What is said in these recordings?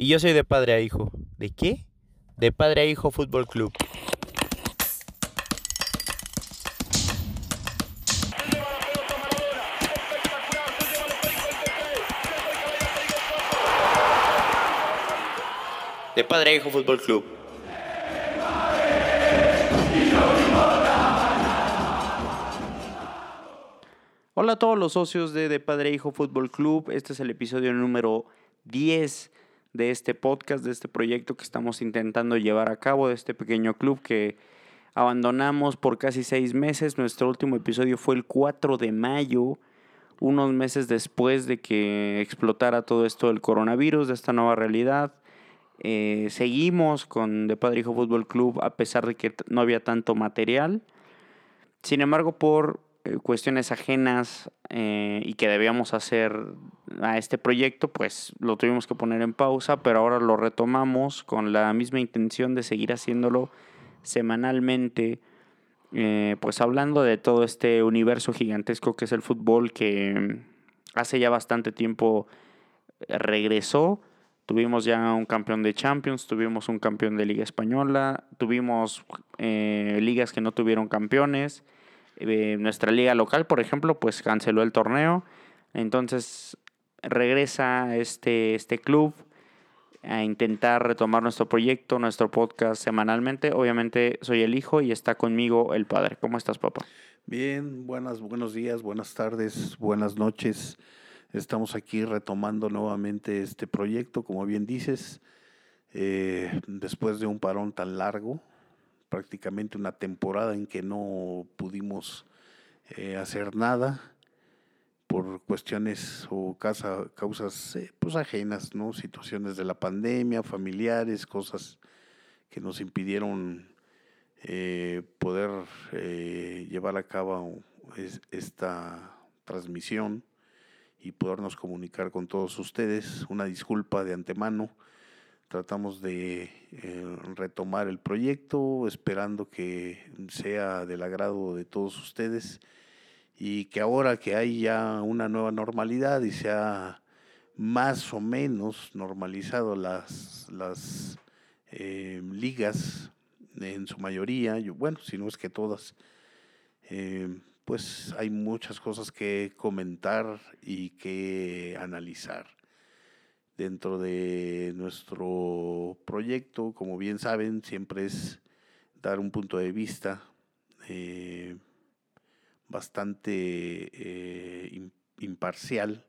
Y yo soy de padre a hijo. ¿De qué? De padre a hijo Fútbol Club. De padre a hijo Fútbol Club. Hola a todos los socios de De Padre a Hijo Fútbol Club. Este es el episodio número 10 de este podcast, de este proyecto que estamos intentando llevar a cabo, de este pequeño club que abandonamos por casi seis meses. Nuestro último episodio fue el 4 de mayo, unos meses después de que explotara todo esto del coronavirus, de esta nueva realidad. Eh, seguimos con De Padre Hijo Fútbol Club a pesar de que no había tanto material. Sin embargo, por cuestiones ajenas eh, y que debíamos hacer a este proyecto, pues lo tuvimos que poner en pausa, pero ahora lo retomamos con la misma intención de seguir haciéndolo semanalmente, eh, pues hablando de todo este universo gigantesco que es el fútbol que hace ya bastante tiempo regresó. Tuvimos ya un campeón de Champions, tuvimos un campeón de Liga Española, tuvimos ligas que no tuvieron campeones eh, nuestra liga local, por ejemplo, pues canceló el torneo. Entonces regresa este, este club a intentar retomar nuestro proyecto, nuestro podcast semanalmente. Obviamente soy el hijo y está conmigo el padre. ¿Cómo estás, papá? Bien, buenas, buenos días, buenas tardes, buenas noches. Estamos aquí retomando nuevamente este proyecto, como bien dices, eh, después de un parón tan largo, prácticamente una temporada en que no pudimos eh, hacer nada por cuestiones o causas eh, pues ajenas, ¿no? Situaciones de la pandemia, familiares, cosas que nos impidieron eh, poder llevar a cabo esta transmisión y podernos comunicar con todos ustedes. Una disculpa de antemano Tratamos de eh, retomar el proyecto, esperando que sea del agrado de todos ustedes y que ahora que hay ya una nueva normalidad y se ha más o menos normalizado las, las eh, ligas en su mayoría, bueno, si no es que todas, eh, pues hay muchas cosas que comentar y que analizar dentro de nuestro proyecto, como bien saben, siempre es dar un punto de vista eh, bastante eh, imparcial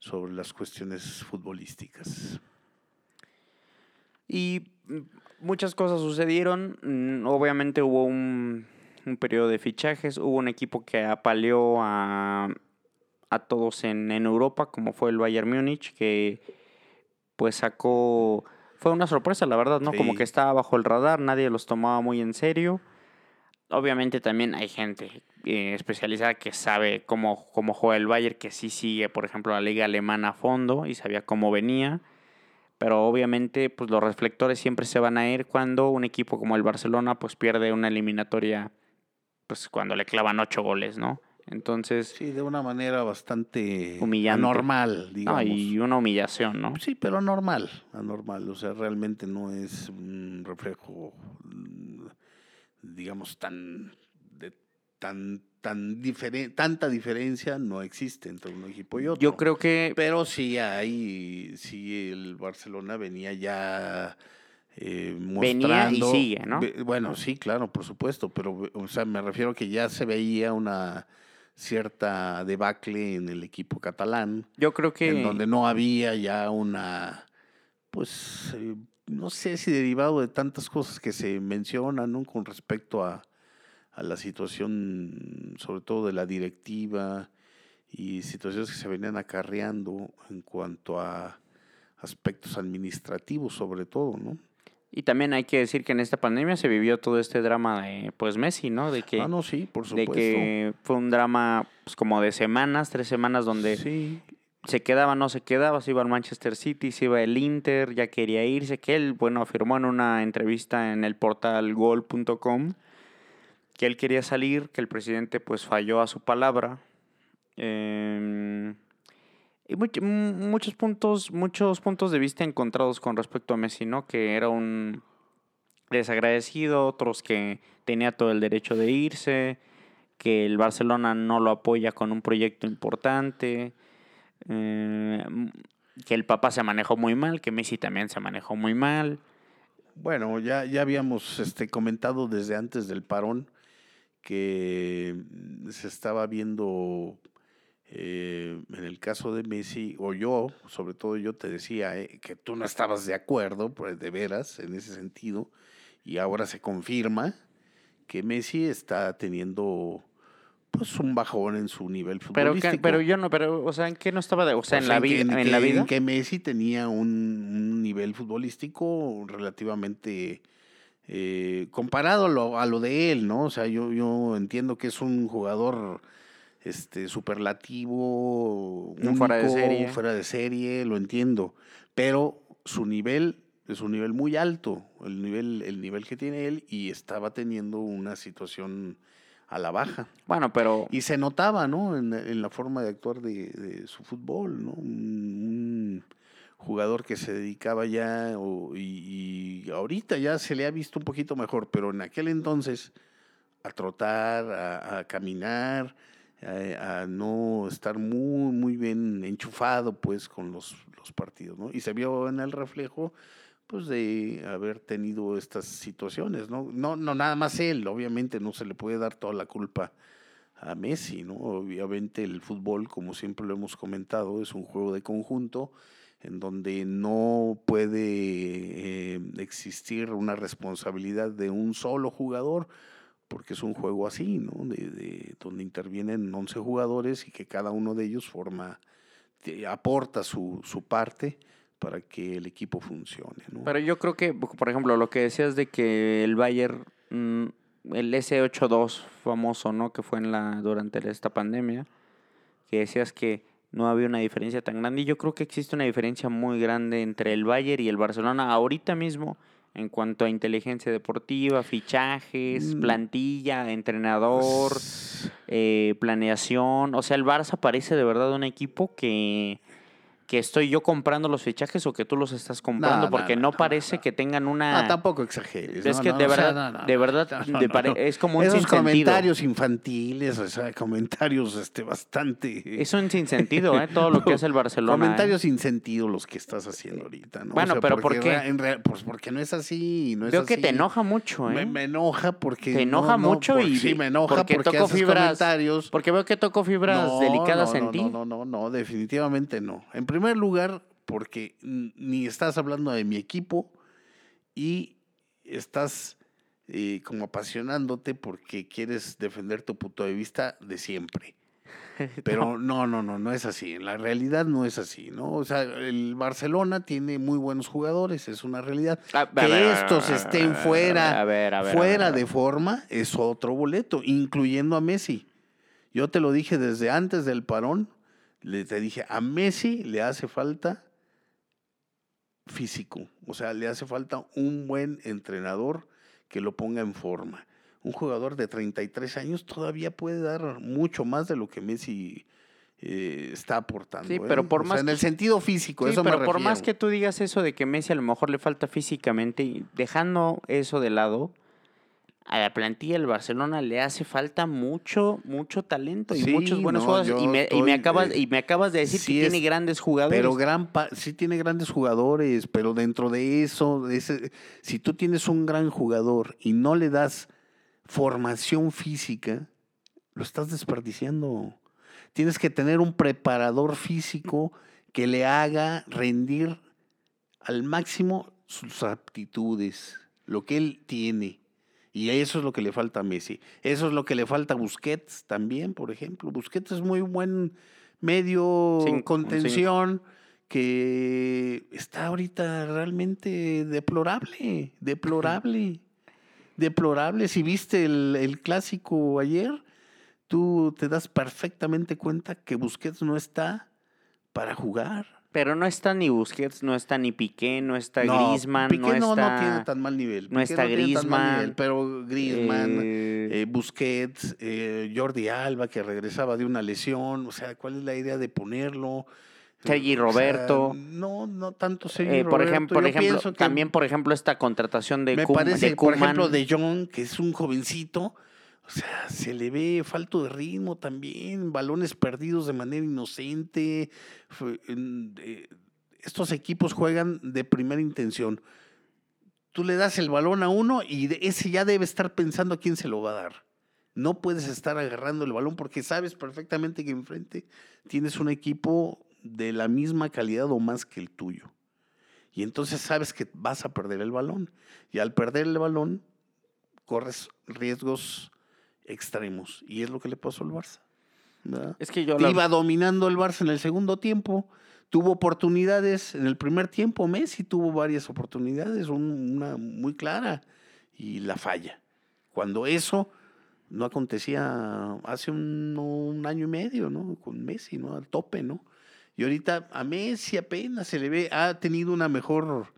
sobre las cuestiones futbolísticas. Y mm, muchas cosas sucedieron. Mm, obviamente hubo un, un periodo de fichajes, hubo un equipo que apaleó a, a todos en, en Europa, como fue el Bayern Múnich, que pues sacó, fue una sorpresa, la verdad, ¿no? Como que estaba bajo el radar, nadie los tomaba muy en serio. Obviamente también hay gente eh, especializada que sabe cómo, cómo juega el Bayern, que sí sigue, por ejemplo, la liga alemana a fondo y sabía cómo venía. Pero obviamente, pues los reflectores siempre se van a ir cuando un equipo como el Barcelona, pues pierde una eliminatoria, pues cuando le clavan ocho goles, ¿no? Entonces. Sí, de una manera bastante humillante. anormal, digamos. y una humillación, ¿no? Sí, pero anormal, anormal. O sea, realmente no es un reflejo, digamos, tan. De, tan tan diferente tanta diferencia no existe entre un equipo y otro. Yo creo que pero sí hay sí el Barcelona venía ya eh, venía y sigue, ¿no? Bueno, sí, claro, por supuesto, pero o sea, me refiero que ya se veía una cierta debacle en el equipo catalán. Yo creo que... En donde no había ya una, pues, eh, no sé si derivado de tantas cosas que se mencionan, ¿no? Con respecto a, a la situación, sobre todo de la directiva y situaciones que se venían acarreando en cuanto a aspectos administrativos, sobre todo, ¿no? Y también hay que decir que en esta pandemia se vivió todo este drama de, pues, Messi, ¿no? De que, ah, no, sí, por supuesto. De que fue un drama, pues, como de semanas, tres semanas, donde se quedaba, no se quedaba, se iba al Manchester City, se iba el Inter, ya quería irse, que él, bueno, afirmó en una entrevista en el portal gol.com que él quería salir, que el presidente, pues, falló a su palabra. Eh, Y muchos puntos, muchos puntos de vista encontrados con respecto a Messi, ¿no? Que era un desagradecido, otros que tenía todo el derecho de irse, que el Barcelona no lo apoya con un proyecto importante, eh, que el papá se manejó muy mal, que Messi también se manejó muy mal. Bueno, ya, ya habíamos este, comentado desde antes del parón que se estaba viendo eh, en el caso de Messi, o yo, sobre todo yo te decía eh, que tú no estabas de acuerdo, pues de veras, en ese sentido, y ahora se confirma que Messi está teniendo pues un bajón en su nivel Pero, futbolístico. que- pero yo no, pero, o sea, ¿en qué no estaba de, o sea, O en sea, la vida, en que- la vida? que Messi tenía un, un nivel futbolístico relativamente eh, comparado a lo, a lo de él, ¿no? O sea, yo, yo entiendo que es un jugador este superlativo, Un fuera de único, serie. fuera de serie, lo entiendo, pero su nivel es un nivel muy alto, el nivel, el nivel que tiene él y estaba teniendo una situación a la baja. Bueno, pero Y se notaba, ¿no? En, en la forma de actuar de, de su fútbol, ¿no? Un, un jugador que se dedicaba ya, o- y, y ahorita ya se le ha visto un poquito mejor, pero en aquel entonces a trotar, a, a caminar, a, a no estar muy, muy bien enchufado, pues, con los, los partidos, ¿no? Y se vio en el reflejo, pues, de haber tenido estas situaciones, ¿no? No, no nada más él, obviamente no se le puede dar toda la culpa a Messi, ¿no? Obviamente el fútbol, como siempre lo hemos comentado, es un juego de conjunto en donde no puede eh, existir una responsabilidad de un solo jugador, porque es un juego así, ¿no? De, de- donde intervienen 11 jugadores y que cada uno de ellos forma, aporta su, su parte para que el equipo funcione, ¿no? Pero yo creo que, por ejemplo, lo que decías de que el Bayern, mm, el S82 famoso, ¿no? Que fue en la durante esta pandemia, que decías que no había una diferencia tan grande. Y yo creo que existe una diferencia muy grande entre el Bayern y el Barcelona ahorita mismo en cuanto a inteligencia deportiva, fichajes, Mm. plantilla, entrenador, eh, planeación. O sea, el Barça parece de verdad un equipo que, que estoy yo comprando los fichajes o que tú los estás comprando, no, porque no, parece no. que tengan una... Tampoco exageres. Es que de verdad, de verdad, es como un Esos sinsentido. comentarios infantiles, o sea, comentarios este, bastante... Es un sinsentido, ¿eh? Todo lo que hace el Barcelona. ¿eh? Comentarios sin sentido los que estás haciendo ahorita, ¿no? Bueno, pero ¿por porque qué? en rea- pues porque no es así, no es Veo que te enoja mucho, ¿eh? Me, me enoja porque... Te no- enoja no, mucho por- y Sí, me enoja porque porque, toco haces fibras- comentarios... Porque veo que toco fibras delicadas en ti. No, no, no, no, definitivamente no. En primer lugar, porque ni estás hablando de mi equipo y estás eh, como apasionándote porque quieres defender tu punto de vista de siempre. Pero no, no, no, no es así. En la realidad no es así, ¿no? O sea, el Barcelona tiene muy buenos jugadores, es una realidad. A- Que estos estén fuera, a ver, a ver, a fuera de forma es otro boleto, incluyendo a Messi. Yo te lo dije desde antes del parón, le te dije, a Messi le hace falta físico, o sea, le hace falta un buen entrenador que lo ponga en forma. Un jugador de 33 años todavía puede dar mucho más de lo que Messi eh, está aportando. Sí, ¿eh? pero por O sea, más en que- el sentido físico, Sí, eso pero me por más que tú digas eso de que Messi a lo mejor le falta físicamente, dejando eso de lado, a la plantilla del Barcelona le hace falta mucho, mucho talento y Sí, muchos buenos no, jugadores. Y me, y, estoy, me acabas, eh, y me acabas de decir sí que tiene es- grandes jugadores. Pero gran pa- sí tiene grandes jugadores, pero dentro de eso, ese- si tú tienes un gran jugador y no le das formación física, lo estás desperdiciando. Tienes que tener un preparador físico que le haga rendir al máximo sus aptitudes, lo que él tiene. Y eso es lo que le falta a Messi. Eso es lo que le falta a Busquets también, por ejemplo. Busquets es muy buen medio Cinco, contención que está ahorita realmente deplorable, deplorable, deplorable. Si viste el, el clásico ayer, tú te das perfectamente cuenta que Busquets no está para jugar. Pero no está ni Busquets, no está ni Piqué, no está No, Griezmann, Piqué no no, no está... tiene tan mal nivel. no Piqué está tiene tan mal Griezmann, nivel, pero Griezmann, eh, eh, Busquets, eh, Jordi Alba, que regresaba de una lesión. O sea, ¿cuál es la idea de ponerlo? Sergi O sea, Roberto. no, no tanto Sergi Eh, por Roberto. ejemplo, por ejemplo también, por ejemplo, esta contratación de, me parece, de por ejemplo, de John, que es un jovencito, o sea, se le ve falto de ritmo también, balones perdidos de manera inocente. eh, estos equipos juegan de primera intención. Tú le das el balón a uno y ese ya debe estar pensando a quién se lo va a dar. No puedes estar agarrando el balón porque sabes perfectamente que enfrente tienes un equipo de la misma calidad o más que el tuyo. Y entonces sabes que vas a perder el balón. Y al perder el balón, corres riesgos extremos. Y es lo que le pasó al Barça. ¿verdad? Es que yo la- Iba dominando el Barça en el segundo tiempo. Tuvo oportunidades en el primer tiempo. Messi tuvo varias oportunidades, un- una muy clara. Y la falla. Cuando eso no acontecía hace un, un año y medio, ¿no? Con Messi, ¿no? Al tope, ¿no? Y ahorita a Messi apenas se le ve, ha tenido una mejor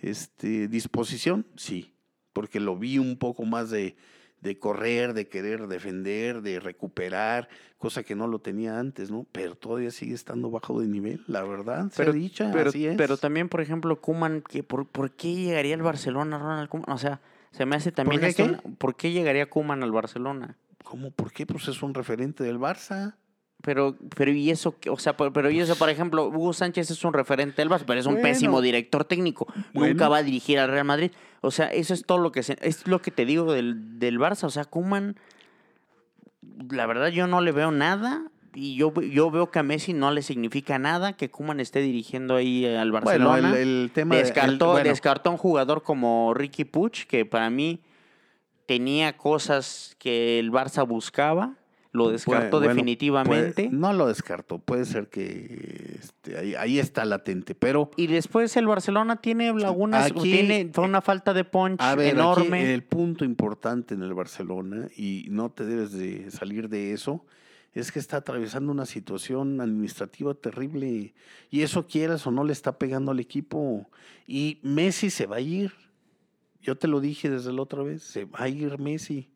este, disposición, sí, porque lo vi un poco más de, de correr, de querer defender, de recuperar, cosa que no lo tenía antes, ¿no? Pero todavía sigue estando bajo de nivel, la verdad, Pero- sea dicha, pero, así es. pero también, por ejemplo, Kuman, que por, ¿por qué llegaría al Barcelona Ronald Koeman? O sea, se me hace también qué, hasta qué? una- ¿por qué llegaría Kuman al Barcelona? ¿Cómo? ¿Por qué? Pues es un referente del Barça. Pero, pero y eso, o sea, pero, pero y eso, por ejemplo, Hugo Sánchez es un referente del Barça, pero es un Bueno. pésimo director técnico. Nunca va a dirigir al Real Madrid. O sea, eso es todo lo que se, es lo que te digo del, del Barça. O sea, Kuman, la verdad yo no le veo nada. Y yo, yo veo que a Messi no le significa nada que Kuman esté dirigiendo ahí al Barcelona. Bueno, el, el tema de- el- descartó, bueno, descartó un jugador como Ricky Puch, que para mí tenía cosas que el Barça buscaba. Lo descartó bueno, definitivamente. puede- no lo descarto, puede ser que este, ahí, ahí está latente, pero Y después el Barcelona tiene lagunas, Aquí- tiene fue una falta de punch A ver, aquí enorme. el punto importante en el Barcelona, y no te debes de salir de eso, es que está atravesando una situación administrativa terrible. Y eso quieras o no le está pegando al equipo. Y Messi se va a ir. Yo te lo dije desde la otra vez, se va a ir Messi.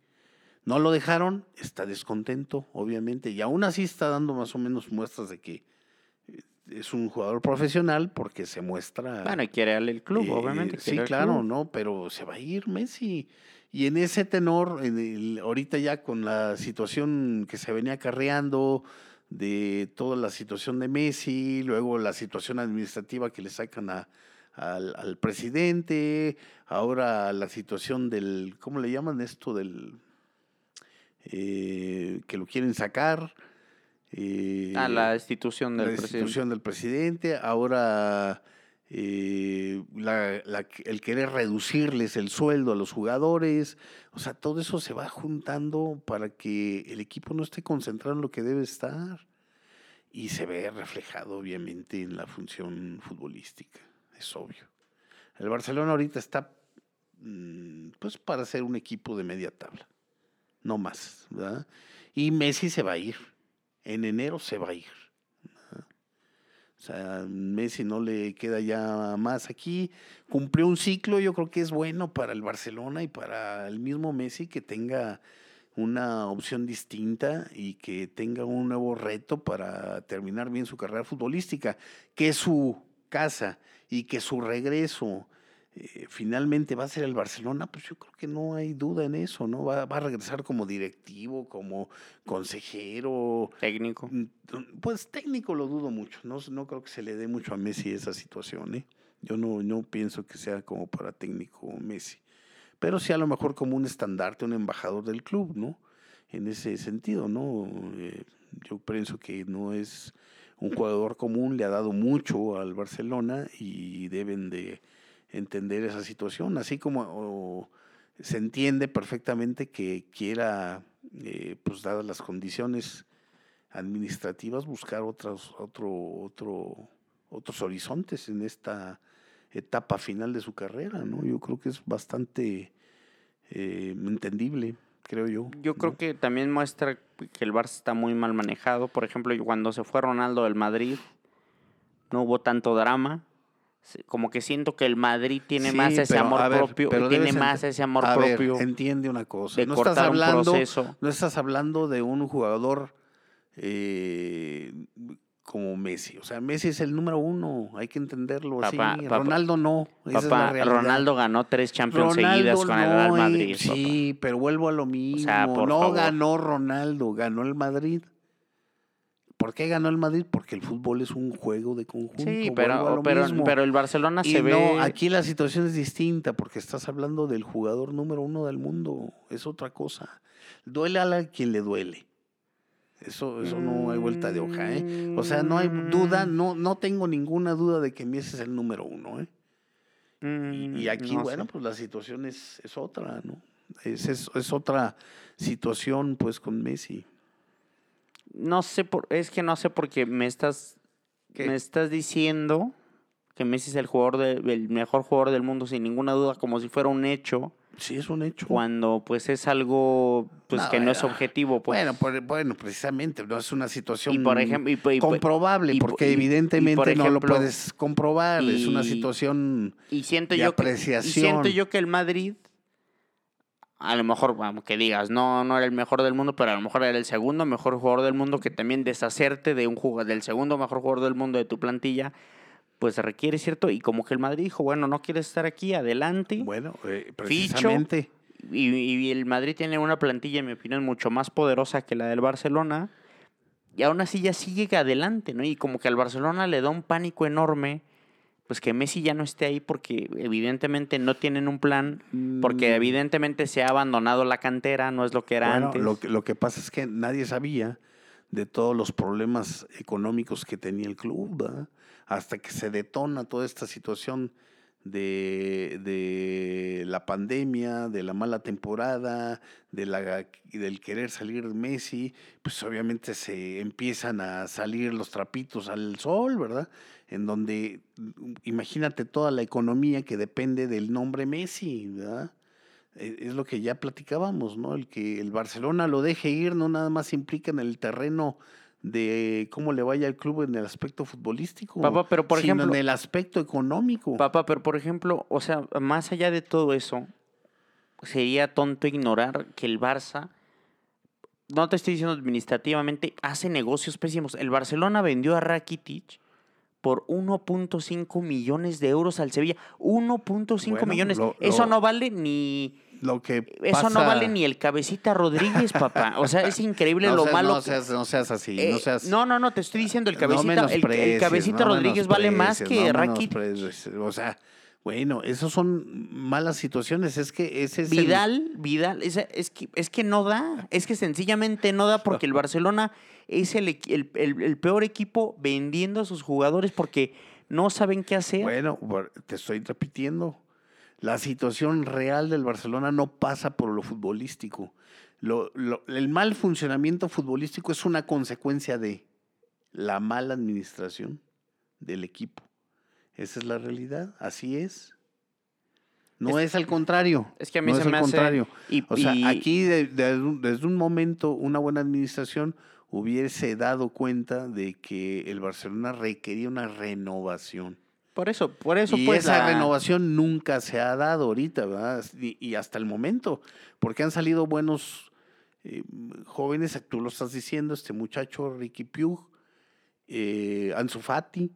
No lo dejaron, está descontento, obviamente. Y aún así está dando más o menos muestras de que eh, es un jugador profesional porque se muestra... Bueno, y quiere al el club, Eh, obviamente. Sí, claro, club. ¿no? Pero se va a ir Messi. Y en ese tenor, en el- ahorita ya con la situación que se venía acarreando de toda la situación de Messi, luego la situación administrativa que le sacan a- al, al presidente, ahora la situación del, ¿cómo le llaman esto? Del, eh, que lo quieren sacar. eh, Ah, la destitución del la presidente. destitución del presidente, ahora eh, la- la- el querer reducirles el sueldo a los jugadores, o sea, todo eso se va juntando para que el equipo no esté concentrado en lo que debe estar y se ve reflejado obviamente en la función futbolística, es obvio. El Barcelona ahorita está mm, pues para ser un equipo de media tabla, no más, ¿verdad? Y Messi se va a ir, en enero se va a ir. O sea, Messi no le queda ya más aquí. Cumplió un ciclo, yo creo que es bueno para el Barcelona y para el mismo Messi que tenga una opción distinta y que tenga un nuevo reto para terminar bien su carrera futbolística, que es su casa y que su regreso eh, finalmente va a ser el Barcelona, pues yo creo que no hay duda en eso, ¿no? Va, va a regresar como directivo, como consejero, Técnico. Mm, Pues técnico lo dudo mucho. No, no creo que se le dé mucho a Messi esa situación. ¿eh? Yo no, no pienso que sea como para técnico Messi. Pero sí a lo mejor como un estandarte, un embajador del club, ¿no? En ese sentido, ¿no? Eh, yo pienso que no es un jugador común, le ha dado mucho al Barcelona y deben de entender esa situación. Así como o, se entiende perfectamente que quiera, eh, pues dadas las condiciones administrativas, buscar otros, otro, otro, otros horizontes en esta etapa final de su carrera, ¿no? Yo creo que es bastante eh, entendible, creo yo. Yo creo que también muestra que el Barça está muy mal manejado. Por ejemplo, cuando se fue Ronaldo del Madrid, no hubo tanto drama. Como que siento que el Madrid tiene Sí, más ese pero, amor ver, propio, pero tiene más ese amor A ver, propio entiende una cosa. de no estás un hablando, proceso. no estás hablando de un jugador eh, como Messi. O sea, Messi es el número uno, hay que entenderlo Papá, así. papá, Ronaldo no. esa es la Papá. Ronaldo ganó tres Champions Ronaldo seguidas con el Real Madrid. papá. Sí, pero vuelvo a lo mismo. sea, no favor. ganó Ronaldo, ganó el Madrid. ¿Por qué ganó el Madrid? Porque el fútbol es un juego de conjunto. Sí, pero, pero, el Barcelona Y se no, ve. aquí la situación es distinta porque estás hablando del jugador número uno del mundo. Es otra cosa. Duele a la quien le duele. Eso, eso no hay vuelta de hoja, ¿eh? O sea, no hay duda, Mm, no, no tengo ninguna duda de que Messi es el número uno, ¿eh? Y, mm, y aquí, no bueno, sé. pues la situación es, es otra, ¿no? Es, es, es otra situación, pues, con Messi. No sé, por, es que no sé porque me estás, ¿Qué? me estás diciendo que Messi es el jugador de- el mejor jugador del mundo sin ninguna duda, como si fuera un hecho, Sí, es un hecho. cuando pues es algo pues No, que no es objetivo. Pues. Bueno, por- bueno, precisamente, no es una situación y por ejemplo, y, por- y por- comprobable, y por- porque evidentemente por no lo puedes comprobar, es una situación... y siento de yo que, y apreciación. siento yo que el Madrid a lo mejor, vamos, que digas, no, no era el mejor del mundo, pero a lo mejor era el segundo mejor jugador del mundo, que también deshacerte de un jugador, del segundo mejor jugador del mundo de tu plantilla, pues requiere cierto, y como que el Madrid dijo, bueno, no quieres estar aquí, adelante. Bueno, eh, Ficho. precisamente... Y, y el Madrid tiene una plantilla, en mi opinión, mucho más poderosa que la del Barcelona. Y aún así ya sigue adelante, ¿no? Y como que al Barcelona le da un pánico enorme, pues que Messi ya no esté ahí porque evidentemente no tienen un plan, porque mm, evidentemente se ha abandonado la cantera, no es lo que era Bueno, antes. lo, que- lo que pasa es que nadie sabía de todos los problemas económicos que tenía el club, ¿verdad? hasta que se detona toda esta situación de, de la pandemia, de la mala temporada, de la, del querer salir Messi, pues obviamente se empiezan a salir los trapitos al sol, ¿verdad? En donde mm, imagínate toda la economía que depende del nombre Messi, ¿verdad? Eh, es lo que ya platicábamos, ¿no? El que el Barcelona lo deje ir no nada más implica en el terreno de cómo le vaya al club en el aspecto futbolístico, Papá, pero por sino ejemplo, en el aspecto económico. papá, pero por ejemplo, o sea, más allá de todo eso, sería tonto ignorar que el Barça, no te estoy diciendo administrativamente, hace negocios pésimos. El Barcelona vendió a Rakitic por 1.5 millones de euros al Sevilla. 1.5 Bueno, millones. lo- Eso no vale ni... Lo que Eso no vale ni el cabecita Rodríguez, papá. O sea, es increíble no lo seas, malo. No que- seas, no seas así, Eh, no seas... no, no, no, te estoy diciendo, el cabecita, el- el, cabecita Rodríguez vale más que menosprecies, O sea, bueno, esos son malas situaciones. Es que ese es el- Vidal, Vidal, esa- es, que, es que no da, es que sencillamente no da porque el Barcelona es el, el, el- peor equipo vendiendo a sus jugadores porque no saben qué hacer. Bueno, te estoy repitiendo. La situación real del Barcelona no pasa por lo futbolístico. Lo- lo- el mal funcionamiento futbolístico es una consecuencia de la mala administración del equipo. Esa es la realidad, así es. No es, al contrario. es que a mí no se es me al hace- contrario. y- O sea, y- aquí de- de un- desde un momento una buena administración hubiese dado cuenta de que el Barcelona requería una renovación. Por eso, por eso y pues esa la- renovación nunca se ha dado ahorita, ¿verdad? Y, y hasta el momento, porque han salido buenos eh, jóvenes, tú lo estás diciendo, este muchacho Ricky Pugh, eh, Ansu Fati,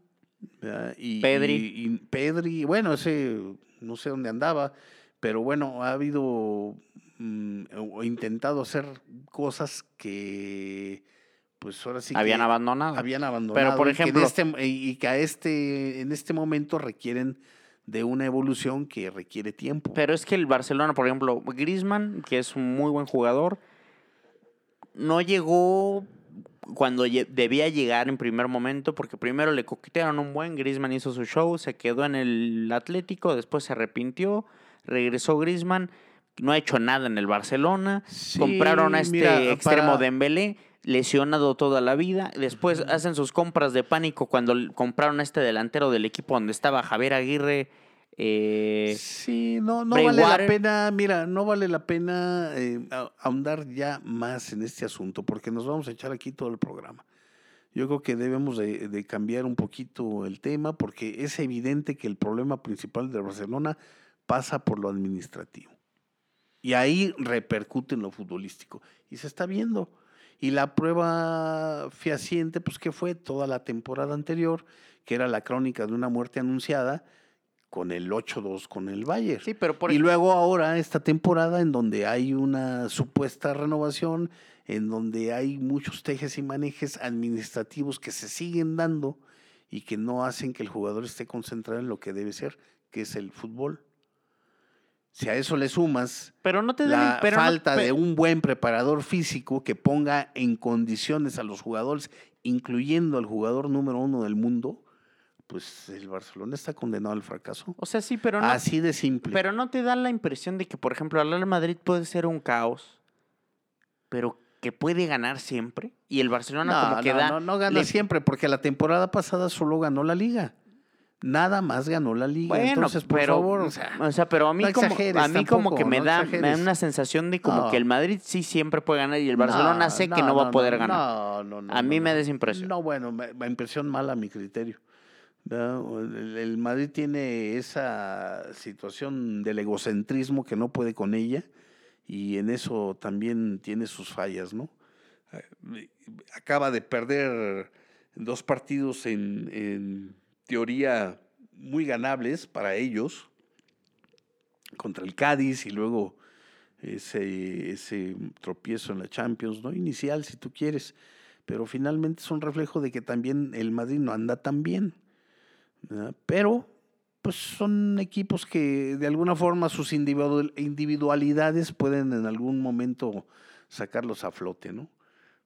¿verdad? Y, Pedri. y- y Pedri, bueno, ese no sé dónde andaba, pero bueno, ha habido mm, o intentado hacer cosas que pues ahora sí habían que abandonado. habían abandonado por y que en ejemplo- este- y que a este en este momento requieren de una evolución que requiere tiempo. Pero es que el Barcelona, por ejemplo, Griezmann, que es un muy buen jugador, no llegó cuando debía llegar en primer momento, porque primero le coquetearon un buen, Griezmann hizo su show, se quedó en el Atlético, después se arrepintió, regresó Griezmann, no ha hecho nada en el Barcelona, Sí, compraron a este mira, extremo para- Dembélé, lesionado toda la vida, después hacen sus compras de pánico cuando compraron a este delantero del equipo donde estaba Javier Aguirre, eh, Sí, no, no vale la pena, mira, no vale la pena eh, ahondar ya más en este asunto, porque nos vamos a echar aquí todo el programa. Yo creo que debemos de, de cambiar un poquito el tema, porque es evidente que el problema principal de Barcelona pasa por lo administrativo. Y ahí repercute en lo futbolístico. Y se está viendo. Y la prueba fehaciente, pues que fue toda la temporada anterior, que era la crónica de una muerte anunciada, con el 8-2 con el Bayern. Sí, pero por y luego ahora esta temporada en donde hay una supuesta renovación, en donde hay muchos tejes y manejes administrativos que se siguen dando y que no hacen que el jugador esté concentrado en lo que debe ser, que es el fútbol. Si a eso le sumas pero no te la pero no- falta de un buen preparador físico que ponga en condiciones a los jugadores, incluyendo al jugador número uno del mundo, pues el Barcelona está condenado al fracaso. O sea, sí, pero no, Así de simple. pero no te da la impresión de que, por ejemplo, el Real Madrid puede ser un caos, pero que puede ganar siempre. Y el Barcelona no, como que no, da... no, no gana le- siempre, porque la temporada pasada solo ganó la liga. Nada más ganó la liga. Bueno, Entonces, por pero, favor, o sea, o sea, pero a mí no como exageres a mí como que me no da, me da una sensación de como No. que el Madrid sí siempre puede ganar y el Barcelona sé que no va a poder ganar. No, no, no. A mí me da esa impresión. No, bueno, me- me- impresión mala a mi criterio. El, el Madrid tiene esa situación del egocentrismo que no puede con ella y en eso también tiene sus fallas, ¿no? Eh, Acaba de perder dos partidos en, en teoría muy ganables para ellos contra el Cádiz y luego ese, ese tropiezo en la Champions, ¿no? Inicial, si tú quieres. Pero finalmente es un reflejo de que también el Madrid no anda tan bien. ¿verdad? Pero, pues son equipos que de alguna forma sus individual- individualidades pueden en algún momento sacarlos a flote, ¿no?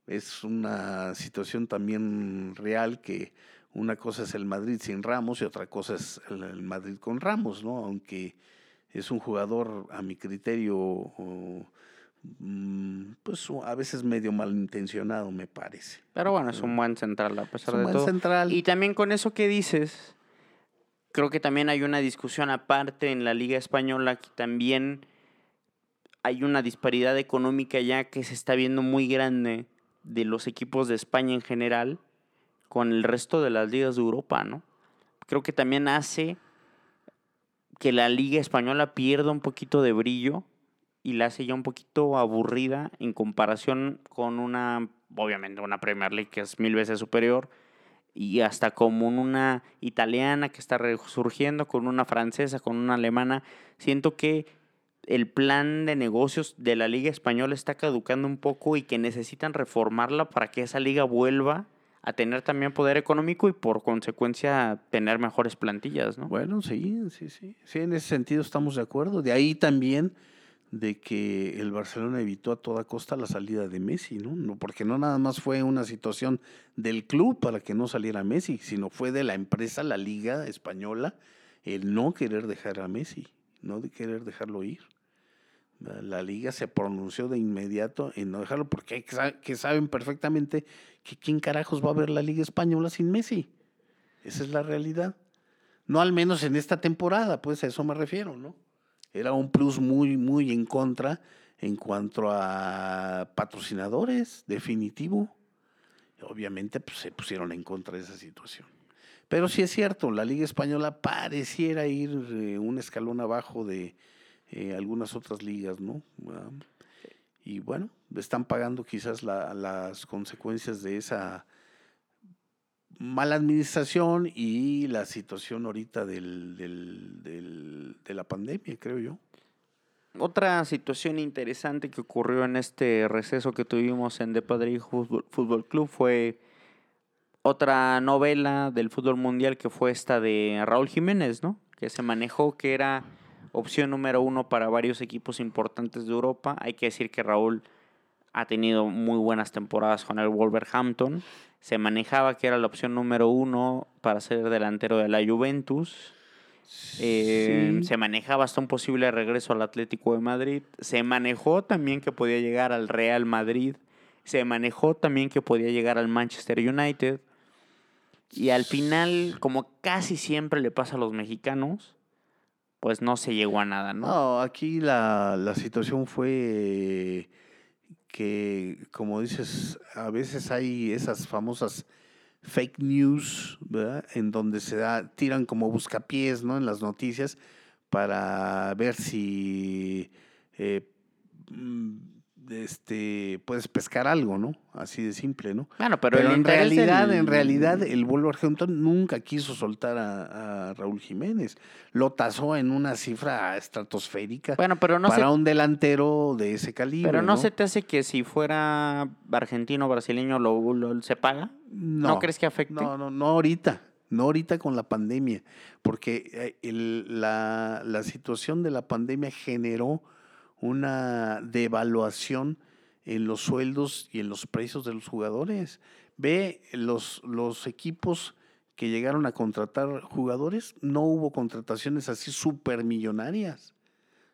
Es una situación también real que una cosa es el Madrid sin Ramos y otra cosa es el, Madrid con Ramos, ¿no? Aunque es un jugador, a mi criterio, o, mm, pues a veces medio malintencionado, me parece. Pero bueno, es un buen central a Es pesar un de buen todo. central. Y también con eso que dices, creo que también hay una discusión aparte en la Liga Española que también hay una disparidad económica ya que se está viendo muy grande de los equipos de España en general con el resto de las ligas de Europa, ¿no? Creo que también hace que la Liga Española pierda un poquito de brillo y la hace ya un poquito aburrida en comparación con una, obviamente, una Premier League que es mil veces superior y hasta como una italiana que está resurgiendo, con una francesa, con una alemana. Siento que el plan de negocios de la Liga Española está caducando un poco y que necesitan reformarla para que esa liga vuelva a tener también poder económico y por consecuencia tener mejores plantillas, ¿no? Bueno, sí, sí, sí. Sí, en ese sentido estamos de acuerdo. De ahí también de que el Barcelona evitó a toda costa la salida de Messi, ¿no? Porque no nada más fue una situación del club para que no saliera Messi, sino fue de la empresa, la liga española, el no querer dejar a Messi, no de querer dejarlo ir. La liga se pronunció de inmediato en no dejarlo porque que saben perfectamente que quién carajos va a ver la liga española sin Messi. Esa es la realidad. No al menos en esta temporada, pues a eso me refiero, ¿no? Era un plus muy, muy en contra en cuanto a patrocinadores, definitivo. Obviamente pues, se pusieron en contra de esa situación. Pero sí es cierto, la Liga Española pareciera ir eh, un escalón abajo de eh, algunas otras ligas, ¿no? Ah, y bueno, están pagando quizás la- las consecuencias de esa mala administración y la situación ahorita del, del- de la pandemia, creo yo. Otra situación interesante que ocurrió en este receso que tuvimos en De Padre Fútbol, Fútbol Club fue otra novela del fútbol mundial que fue esta de Raúl Jiménez, ¿no? Que se manejó que era opción número uno para varios equipos importantes de Europa. Hay que decir que Raúl ha tenido muy buenas temporadas con el Wolverhampton. Se manejaba que era la opción número uno para ser delantero de la Juventus. Eh, Sí. Se manejaba hasta un posible regreso al Atlético de Madrid. Se manejó también que podía llegar al Real Madrid. Se manejó también que podía llegar al Manchester United. Y al final, como casi siempre le pasa a los mexicanos, pues no se llegó a nada, ¿no? No, aquí la, la situación fue que, como dices, a veces hay esas famosas fake news, ¿verdad? En donde se da, tiran como buscapiés, ¿no? En las noticias para ver si eh, mm, este, puedes pescar algo, ¿no? Así de simple, ¿no? Bueno, pero, Pero, en realidad, en realidad, el Wolverhampton nunca quiso soltar a, a Raúl Jiménez. Lo tasó en una cifra estratosférica Bueno, pero no para se, un delantero de ese calibre. pero no, ¿no? se te hace que si fuera argentino o brasileño lo, lo- se paga. ¿No, crees que afecte? No, no, no ahorita. No ahorita con la pandemia. Porque eh, el- la, la situación de la pandemia generó una devaluación en los sueldos y en los precios de los jugadores. Ve los, los equipos que llegaron a contratar jugadores, no hubo contrataciones así supermillonarias.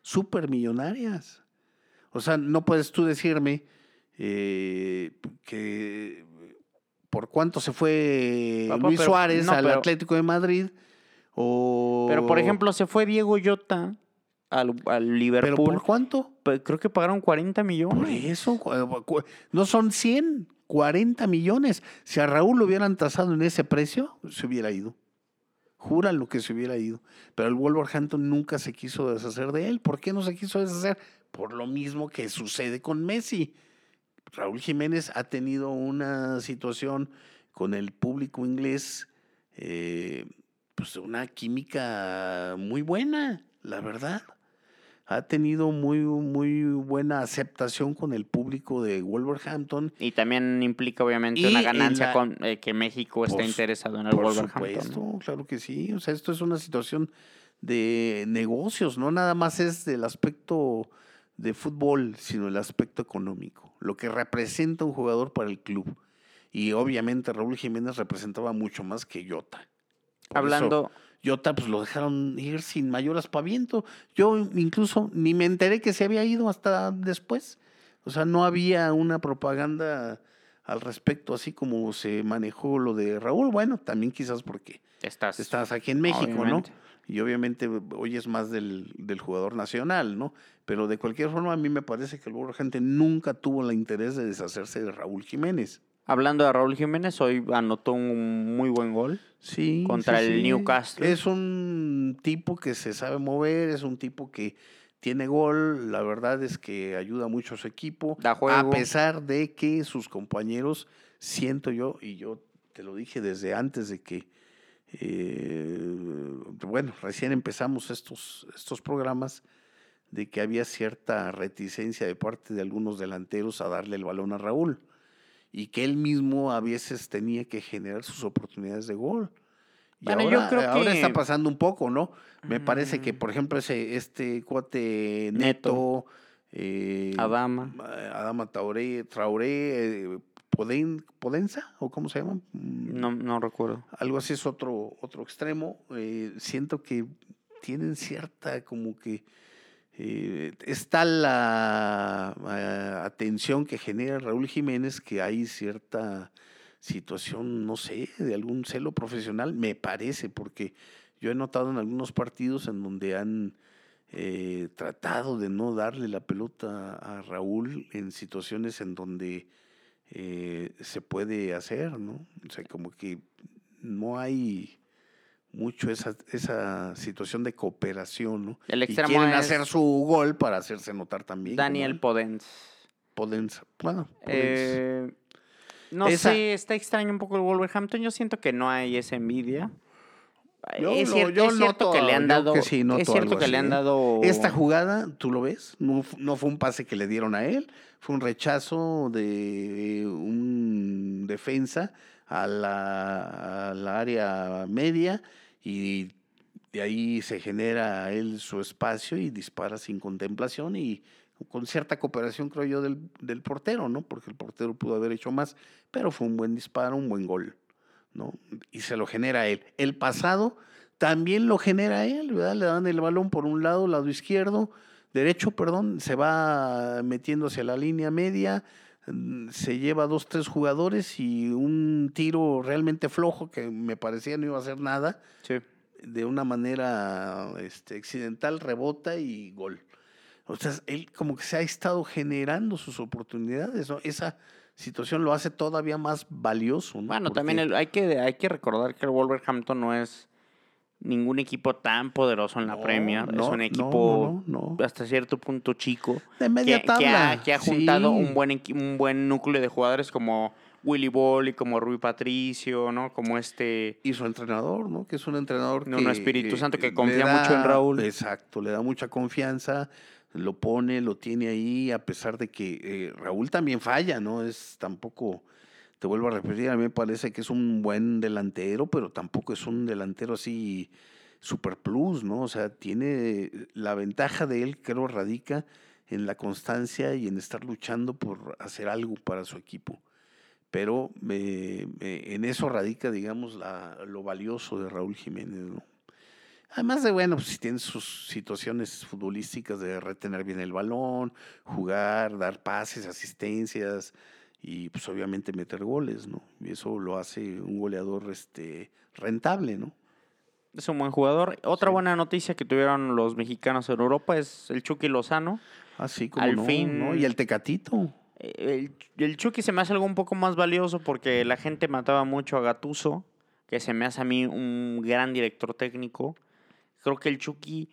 Supermillonarias. O sea, no puedes tú decirme eh, que por cuánto se fue Papá, Luis pero- Suárez no, al pero- Atlético de Madrid o Pero, por ejemplo, se fue Diego Yota al, al ¿Pero Liverpool. por cuánto? Creo que pagaron 40 millones. Por eso, cu- no son 100, 40 millones. Si a Raúl lo hubieran tasado en ese precio, se hubiera ido. Juran lo que se hubiera ido. Pero el Wolverhampton nunca se quiso deshacer de él. ¿Por qué no se quiso deshacer? Por lo mismo que sucede con Messi. Raúl Jiménez ha tenido una situación con el público inglés, eh, pues una química muy buena, la verdad ha tenido muy, muy buena aceptación con el público de Wolverhampton. Y también implica, obviamente, Y una ganancia la- con eh, que México está Por interesado en el Por Wolverhampton. supuesto, ¿no? claro que sí. O sea, esto es una situación de negocios, no nada más es del aspecto de fútbol, sino el aspecto económico, lo que representa un jugador para el club. Y obviamente Raúl Jiménez representaba mucho más que Jota. Por eso- Hablando, Jota, pues lo dejaron ir sin mayor aspaviento. Yo incluso ni me enteré que se había ido hasta después. O sea, no había una propaganda al respecto, así como se manejó lo de Raúl. Bueno, también quizás porque estás. estás aquí en México, obviamente. ¿no? Y obviamente oyes más del, del jugador nacional, ¿no? Pero de cualquier forma, a mí me parece que el Wolverhampton nunca tuvo el interés de deshacerse de Raúl Jiménez. Hablando de Raúl Jiménez, hoy anotó un muy buen gol. Sí. Contra sí, el sí. Newcastle. Es un tipo que se sabe mover, es un tipo que tiene gol. La verdad es que ayuda mucho a su equipo. Da juego. A pesar de que sus compañeros, siento yo, y yo te lo dije desde antes de que, eh, bueno, recién empezamos estos, estos programas, de que había cierta reticencia de parte de algunos delanteros a darle el balón a Raúl y que él mismo a veces tenía que generar sus oportunidades de gol. Y Bueno, yo ahora, creo ahora que- está pasando un poco, ¿no? Me parece que, por ejemplo, ese, este cuate Neto. Neto, eh, Adama. Adama Traoré, Traoré eh, Poden- Podenza, o cómo se llama? Mm, No, no recuerdo. algo así es otro, otro extremo. eh, siento que tienen cierta como que eh, está la eh, atención que genera Raúl Jiménez que hay cierta situación, no sé, de algún celo profesional, me parece, porque yo he notado en algunos partidos en donde han eh, tratado de no darle la pelota a Raúl en situaciones en donde eh, se puede hacer, ¿no? O sea, como que no hay mucho esa, esa situación de cooperación, ¿no? El Y extremo quieren es hacer su gol para hacerse notar también. Daniel él. Podens. Podens- bueno, Podens. Eh, no Esa- sé, está extraño un poco el Wolverhampton. Yo siento que no hay esa envidia. Yo es cierto, yo es cierto noto- que le han dado. que sí es cierto que le así, han ¿eh? dado. Esta jugada, ¿tú lo ves? No, no fue un pase que le dieron a él, fue un rechazo de un defensa a la, a la área media y de ahí se genera él su espacio y dispara sin contemplación y con cierta cooperación, creo yo, del, del portero, ¿no? Porque el portero pudo haber hecho más, pero fue un buen disparo, un buen gol, ¿no? Y se lo genera él. El pasado también lo genera él, ¿verdad? Le dan el balón por un lado, lado izquierdo, derecho, perdón, se va metiendo hacia la línea media, se lleva dos, tres jugadores y un tiro realmente flojo que me parecía no iba a hacer nada, Sí. de una manera este, accidental, rebota y gol. O sea, él como que se ha estado generando sus oportunidades, ¿no? Esa situación lo hace todavía más valioso, ¿no? Bueno, Porque- también el- hay, que, hay que recordar que el Wolverhampton no es ningún equipo tan poderoso en la No, Premier. no, es un equipo no, hasta cierto punto chico. De media que, que ha, que ha juntado sí. un, buen, un buen núcleo de jugadores como Willy Ball y como Rui Patricio, ¿no? Como este... Y su entrenador, ¿no? Que es un entrenador No, que... no, Espíritu Santo, que confía da- mucho en Raúl. Exacto, le da mucha confianza, lo pone, lo tiene ahí, a pesar de que eh, Raúl también falla, ¿no? Es tampoco, te vuelvo a repetir, a mí me parece que es un buen delantero, pero tampoco es un delantero así super plus, ¿no? O sea, tiene la ventaja de él, creo, radica en la constancia y en estar luchando por hacer algo para su equipo pero me- en eso radica, digamos, la- lo valioso de Raúl Jiménez, ¿no? Además de, bueno, pues tiene sus situaciones futbolísticas de retener bien el balón, jugar, dar pases, asistencias y pues obviamente meter goles, ¿no? Y eso lo hace un goleador este, rentable, ¿no? Es un buen jugador. Otra Sí. buena noticia que tuvieron los mexicanos en Europa es el Chucky Lozano. Así como Al no, fin- ¿no? Y el Tecatito. El, el Chucky se me hace algo un poco más valioso porque la gente mataba mucho a Gatuso, que se me hace a mí un gran director técnico. Creo que el Chucky,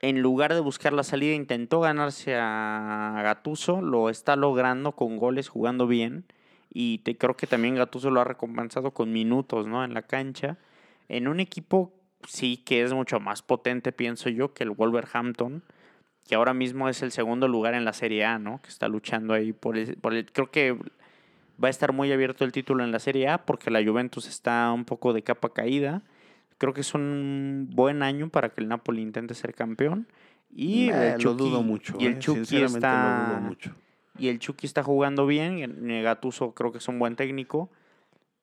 en lugar de buscar la salida, intentó ganarse a Gatuso, lo está logrando con goles, jugando bien. Y te, creo que también Gatuso lo ha recompensado con minutos ¿no? en la cancha. En un equipo, sí, que es mucho más potente, pienso yo, que el Wolverhampton que ahora mismo es el segundo lugar en la Serie A, ¿no? Que está luchando ahí por el, por el- Creo que va a estar muy abierto el título en la Serie A porque la Juventus está un poco de capa caída. Creo que es un buen año para que el Napoli intente ser campeón. Y Eh, el lo dudo mucho. Y el eh, Chucky está... lo dudo mucho. Y el Chucky está jugando bien. y Gattuso creo que es un buen técnico.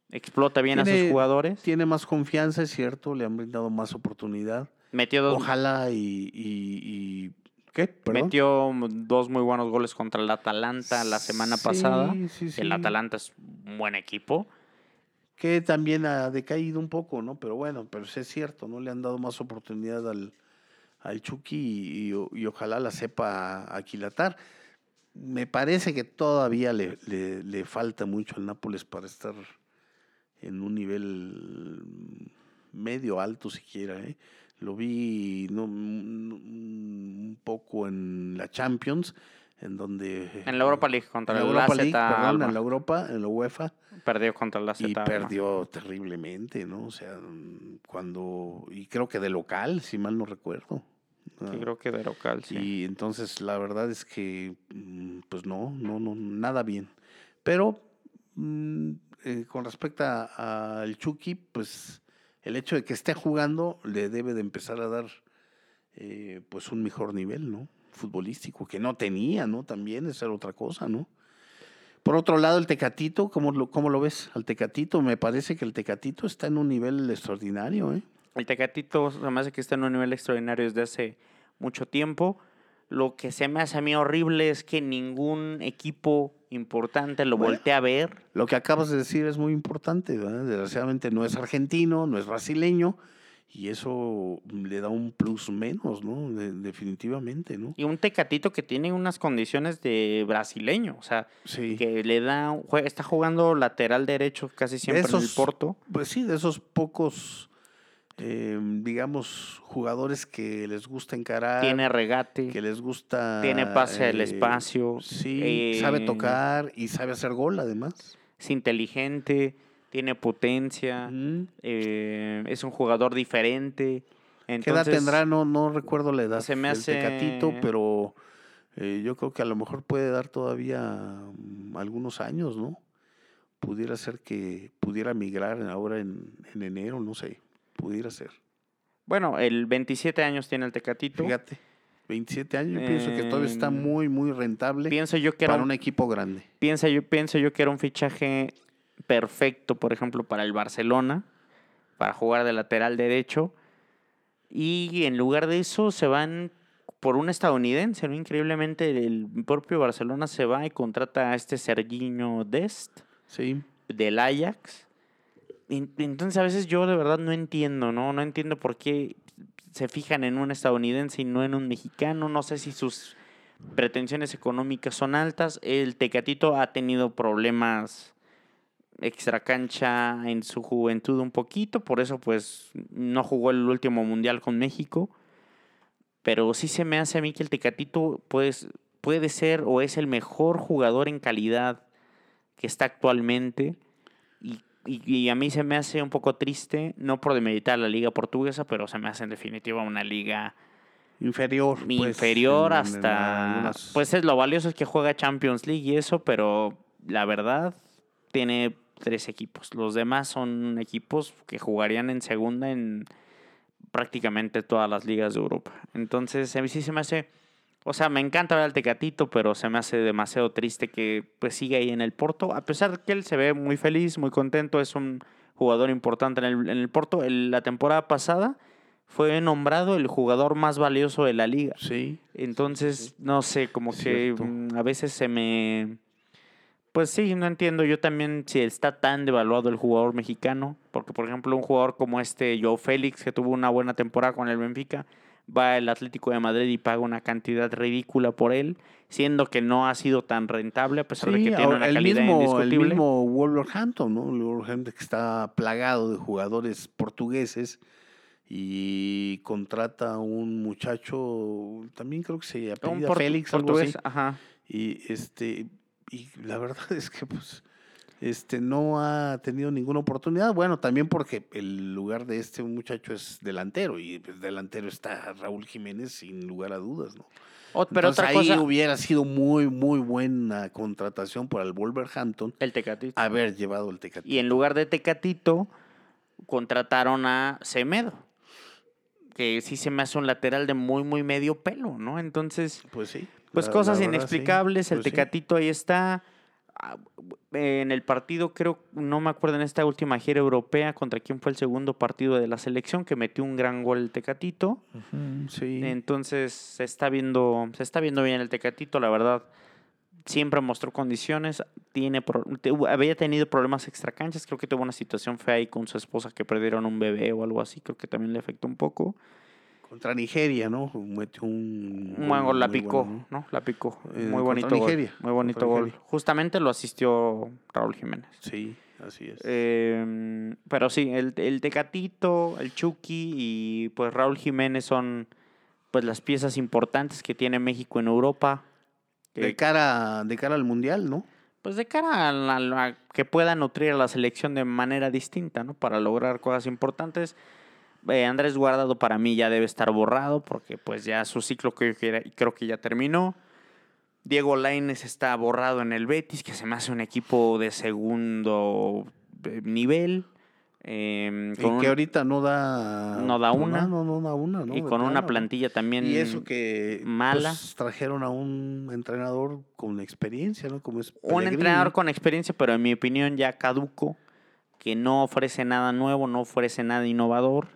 Explota bien a sus jugadores. Tiene más confianza, es cierto, le han brindado más oportunidad. Metió dos, Ojalá y, y- y- ¿qué? ¿Perdón? metió dos muy buenos goles contra el Atalanta la semana Sí, pasada. sí, sí. El Atalanta es un buen equipo. Que también ha decaído un poco, ¿no? Pero bueno, pero es cierto, ¿no? Le han dado más oportunidad al, al Chucky y, ojalá la sepa aquilatar. Me parece que todavía le, le- falta mucho al Nápoles para estar en un nivel medio alto siquiera, ¿eh? Lo vi no, un poco en la Champions, en donde... En la Europa League contra en la el Europa League, perdón, en la Europa, en la UEFA, Perdió contra el AZ y perdió terriblemente, ¿no? O sea, cuando, y creo que de local, si mal no recuerdo. Sí, Ah, creo que de local, sí. Y entonces la verdad es que, mm, pues no, no, no, nada bien. Pero mm, eh, con respecto a- al Chucky, pues el hecho de que esté jugando le debe de empezar a dar eh, pues un mejor nivel, ¿no? Futbolístico, que no tenía, ¿no? También esa era otra cosa, ¿no? Por otro lado, el Tecatito, ¿cómo lo, cómo lo ves? Al Tecatito, me parece que el Tecatito está en un nivel extraordinario, ¿eh? El Tecatito me hace que está en un nivel extraordinario desde hace mucho tiempo. Lo que se me hace a mí horrible es que ningún equipo importante lo Bueno. voltea a ver. Lo que acabas de decir es muy importante, ¿verdad? Desgraciadamente no es argentino, no es brasileño, y eso le da un plus menos, ¿no? De- definitivamente, ¿no? Y un Tecatito que tiene unas condiciones de brasileño. O sea, Sí. que le da. jue- Está jugando lateral derecho casi siempre en el esos- Porto. Pues sí, de esos pocos, eh, digamos, jugadores que les gusta encarar, Tiene regate. que les gusta... Tiene pase al eh, espacio. Sí, sabe eh, tocar y sabe hacer gol además. Es inteligente. Tiene potencia. Eh, es un jugador diferente. ¿Qué edad tendrá? No, no recuerdo la edad se me hace- Tecatito, pero eh, yo creo que a lo mejor puede dar todavía mm, algunos años, ¿no? Pudiera ser que pudiera migrar ahora en, en enero, no sé, pudiera ser. Bueno, el 27 años tiene el Tecatito. Fíjate, 27 años, yo pienso que todavía está Em, muy, muy rentable Pienso yo que era para un, un equipo grande. piensa yo, pienso yo que era un fichaje perfecto, por ejemplo, para el Barcelona, para jugar de lateral derecho. Y en lugar de eso se van por un estadounidense, ¿no? Increíblemente el propio Barcelona se va y contrata a este Serginho Dest Sí, del Ajax. En- Entonces a veces yo de verdad no entiendo, ¿no? No entiendo por qué se fijan en un estadounidense y no en un mexicano. No sé si sus pretensiones económicas son altas. El Tecatito ha tenido problemas extracancha en su juventud un poquito, por eso pues no jugó el último mundial con México. Pero sí se me hace a mí que el Tecatito pues, puede ser o es el mejor jugador en calidad que está actualmente. Y, y, a mí se me hace un poco triste, no por demeritar la liga portuguesa, pero se me hace en definitiva una liga inferior. Pues, inferior hasta... Pues es lo valioso es que juega Champions League y eso, pero la verdad tiene tres equipos. Los demás son equipos que jugarían en segunda en prácticamente todas las ligas de Europa. Entonces, a mí sí se me hace... O sea, me encanta ver al Tecatito, pero se me hace demasiado triste que pues siga ahí en el Porto. A pesar de que él se ve muy feliz, muy contento, es un jugador importante en el, en el Porto. la temporada pasada fue nombrado el jugador más valioso de la liga. Sí. Entonces, no sé, como que mm, a veces se me... Pues sí, no entiendo yo también si está tan devaluado el jugador mexicano, porque por ejemplo un jugador como este Joe Félix, que tuvo una buena temporada con el Benfica, va al Atlético de Madrid y paga una cantidad ridícula por él, siendo que no ha sido tan rentable a pesar de que tiene una calidad mismo, indiscutible. El mismo Wolverhampton, ¿no? El Wolverhampton que está plagado de jugadores portugueses y contrata a un muchacho, también creo que se apellida Félix, algo así. Ajá. Y este y la verdad es que pues este no ha tenido ninguna oportunidad. Bueno, también porque el lugar de este muchacho es delantero y pues, delantero está Raúl Jiménez sin lugar a dudas, ¿no? pero otra ahí hubiera sido muy, muy buena contratación para el Wolverhampton. El Tecatito. Haber llevado el Tecatito. Y en lugar de Tecatito, contrataron a Semedo que sí se me hace un lateral de muy, muy medio pelo, ¿no? Entonces, pues sí. Pues cosas inexplicables, el pues Tecatito ahí está. Ah, en el partido, creo, no me acuerdo en esta última gira europea contra quién fue el segundo partido de la selección que metió un gran gol el Tecatito. sí. Entonces se está viendo, se está viendo bien el Tecatito, la verdad. Siempre mostró condiciones, tiene había tenido problemas extracanchas, creo que tuvo una situación fea ahí con su esposa que perdieron un bebé o algo así, creo que también le afectó un poco. Contra Nigeria, ¿no? Metió un. Un gol, la picó, ¿no? La picó. Eh, muy bonito Nigeria. Muy bonito gol. Justamente lo asistió Raúl Jiménez. Sí, así es. Em, pero sí, el, el Tecatito, el Chucky y pues Raúl Jiménez son pues las piezas importantes que tiene México en Europa. De cara, de cara al Mundial, ¿no? Pues de cara a, a que pueda nutrir a la selección de manera distinta, ¿no? Para lograr cosas importantes. Eh, Andrés Guardado para mí ya debe estar borrado porque pues ya su ciclo creo que, creo que ya terminó. Diego Laines está borrado en el Betis, que se me hace un equipo de segundo eh, nivel. Eh, y que ahorita no da no da una. no, no, da una y con una plantilla también y eso que mala. pues, trajeron a un entrenador con experiencia no como es un entrenador con experiencia pero en mi opinión ya caduco que no ofrece nada nuevo no ofrece nada innovador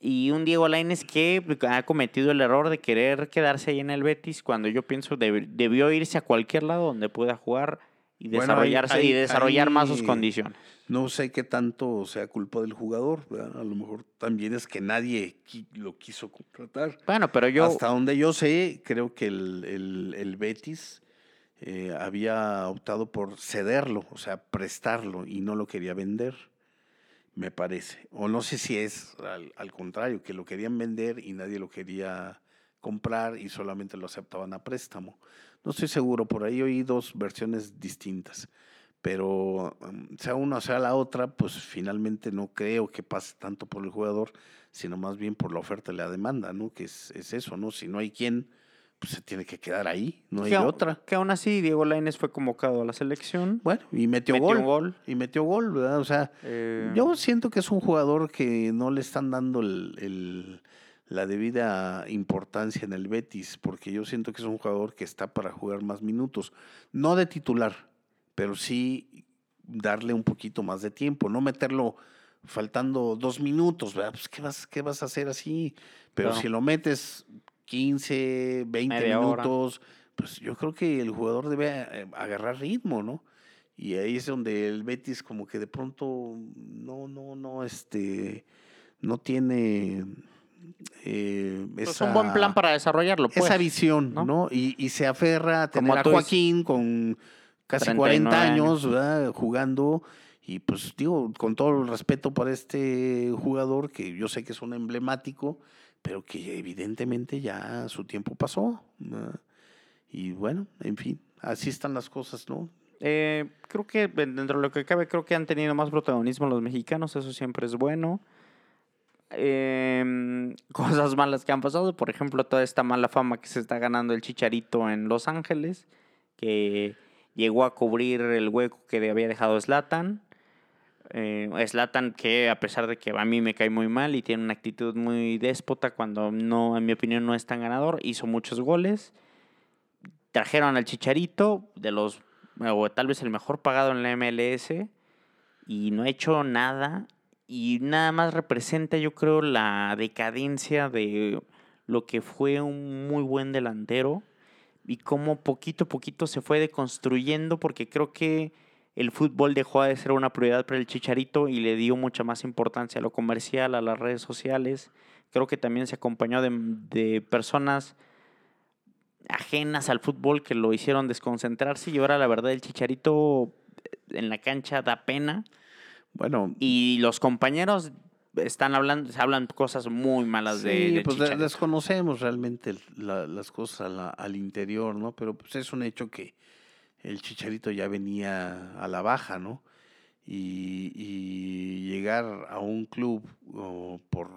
y un Diego Lainez que ha cometido el error de querer quedarse ahí en el Betis cuando yo pienso debió irse a cualquier lado donde pueda jugar y desarrollarse y desarrollar más sus condiciones. No sé qué tanto sea culpa del jugador, a lo mejor también es que nadie lo quiso contratar. Bueno, pero yo... Hasta donde yo sé, creo que el, el, Betis eh, había optado por cederlo, o sea, prestarlo y no lo quería vender me parece. O no sé si es al, contrario, que lo querían vender y nadie lo quería comprar y solamente lo aceptaban a préstamo. No estoy seguro, por ahí oí dos versiones distintas. Pero mm, sea una o sea la otra, pues finalmente no creo que pase tanto por el jugador, sino más bien por la oferta y la demanda, ¿no? Que es, es eso, ¿no? Si no hay quien, pues se tiene que quedar ahí, no hay otra. Que aún así Diego Lainez fue convocado a la selección. Bueno, y metió, gol, Y metió gol, ¿verdad? O sea, eh, yo siento que es un jugador que no le están dando el, la debida importancia en el Betis, porque yo siento que es un jugador que está para jugar más minutos. No de titular, pero sí darle un poquito más de tiempo, no meterlo faltando dos minutos, ¿verdad? Pues, ¿qué vas, qué vas a hacer así? Pero si lo metes 15, 20 minutos, pues yo creo que el jugador debe eh, agarrar ritmo, ¿no? Y ahí es donde el Betis como que de pronto no, no, no, este, no tiene eh, pues un buen plan para desarrollarlo. Pues, esa visión, ¿no? Y, se aferra a tener a Joaquín con, casi 39 40 años ¿verdad? jugando. Y pues digo, con todo el respeto para este jugador, que yo sé que es un emblemático, pero que evidentemente ya su tiempo pasó. Y bueno, en fin, así están las cosas, ¿no? Eh, creo que dentro de lo que cabe, creo que han tenido más protagonismo los mexicanos, eso siempre es bueno. Em, cosas malas que han pasado, por ejemplo, toda esta mala fama que se está ganando el Chicharito en Los Ángeles, que llegó a cubrir el hueco que había dejado Slatan. Eh, Zlatan que a pesar de que a mí me cae muy mal y tiene una actitud muy déspota cuando no, en mi opinión, no es tan ganador, hizo muchos goles. Trajeron al Chicharito, de los, o tal vez el mejor pagado en la MLS, y no ha hecho nada. Y nada más representa, yo creo, la decadencia de lo que fue un muy buen delantero y cómo poquito a poquito se fue deconstruyendo, porque creo que el fútbol dejó de ser una prioridad para el Chicharito y le dio mucha más importancia a lo comercial, a las redes sociales. Creo que también se acompañó de, de personas ajenas al fútbol que lo hicieron desconcentrarse y ahora la verdad el Chicharito en la cancha da pena. Bueno, Y los compañeros están hablando, se hablan cosas muy malas de, Sí, de pues de- Chicharito. desconocemos realmente la- las cosas la- al interior, ¿no? Pero pues es un hecho que el Chicharito ya venía a la baja, ¿no? Y, y llegar a un club por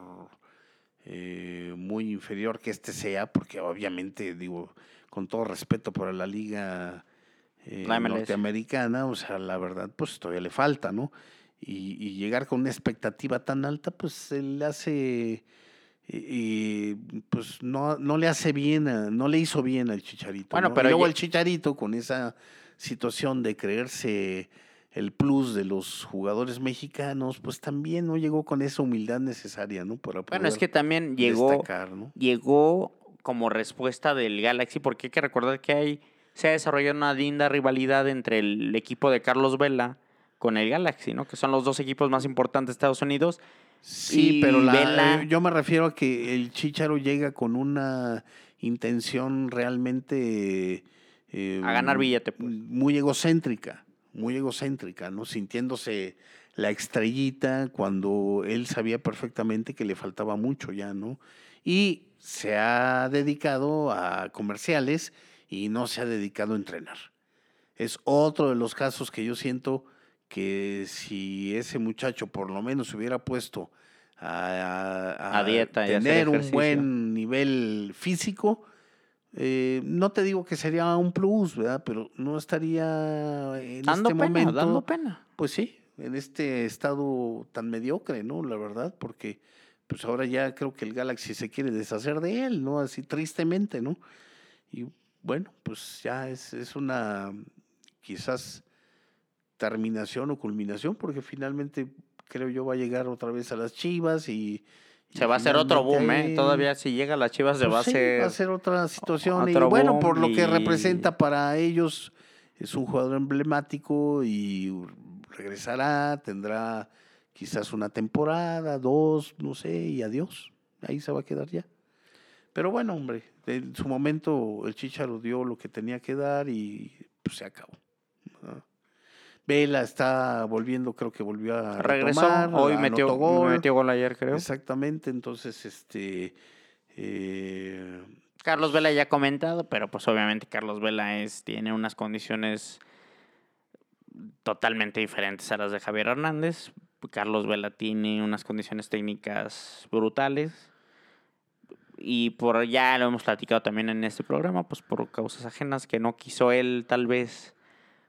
eh, muy inferior que este sea, porque obviamente, digo, con todo respeto para la liga eh, La norteamericana, o sea, la verdad, pues todavía le falta, ¿no? Y, y llegar con una expectativa tan alta, pues se le hace, eh, pues no, no le hace bien, a- no le hizo bien al Chicharito. Bueno, ¿no? Y pero luego ya- el Chicharito con esa situación de creerse el plus de los jugadores mexicanos, pues también no llegó con esa humildad necesaria, ¿no? Para Bueno, es poder que también llegó, destacar, ¿no? llegó como respuesta del Galaxy, porque hay que recordar que hay, se ha desarrollado una linda rivalidad entre el equipo de Carlos Vela con el Galaxy, ¿no? Que son los dos equipos más importantes de Estados Unidos. Sí, Y pero la- Vela- eh, yo me refiero a que el Chicharo llega con una intención realmente... eh, A ganar billete, pues. Muy egocéntrica, muy egocéntrica, ¿no? Sintiéndose la estrellita cuando él sabía perfectamente que le faltaba mucho ya, ¿no? Y se ha dedicado a comerciales y no se ha dedicado a entrenar. Es otro de los casos que yo siento que si ese muchacho por lo menos se hubiera puesto a, a- A dieta tener un buen nivel físico, eh, no te digo que sería un plus, ¿verdad? Pero no estaría en Dando este pena, momento, dando pena. pues sí, en este estado tan mediocre, ¿no? La verdad, porque pues ahora ya creo que el Galaxy se quiere deshacer de él, ¿no? Así tristemente, ¿no? Y bueno, pues ya es, es una quizás terminación o culminación, porque finalmente creo yo va a llegar otra vez a las Chivas y... Se va a hacer otro boom, ¿eh? Todavía si llega a las Chivas se pues va a hacer... va a ser otra situación. y bueno, por lo que representa para ellos, es un jugador emblemático y regresará, tendrá quizás una temporada, dos, no sé, y adiós. Ahí se va a quedar ya. Pero bueno, hombre, en su momento el Chicharo dio lo que tenía que dar y pues, se acabó. ¿no? Vela está volviendo, creo que volvió a Regresó, retomar, hoy metió gol. metió gol ayer, creo. Exactamente, entonces, este, eh, Carlos Vela ya ha comentado, pero pues obviamente Carlos Vela es, tiene unas condiciones totalmente diferentes a las de Javier Hernández. Carlos Vela tiene unas condiciones técnicas brutales. Y por ya lo hemos platicado también en este programa, pues por causas ajenas, que no quiso él tal vez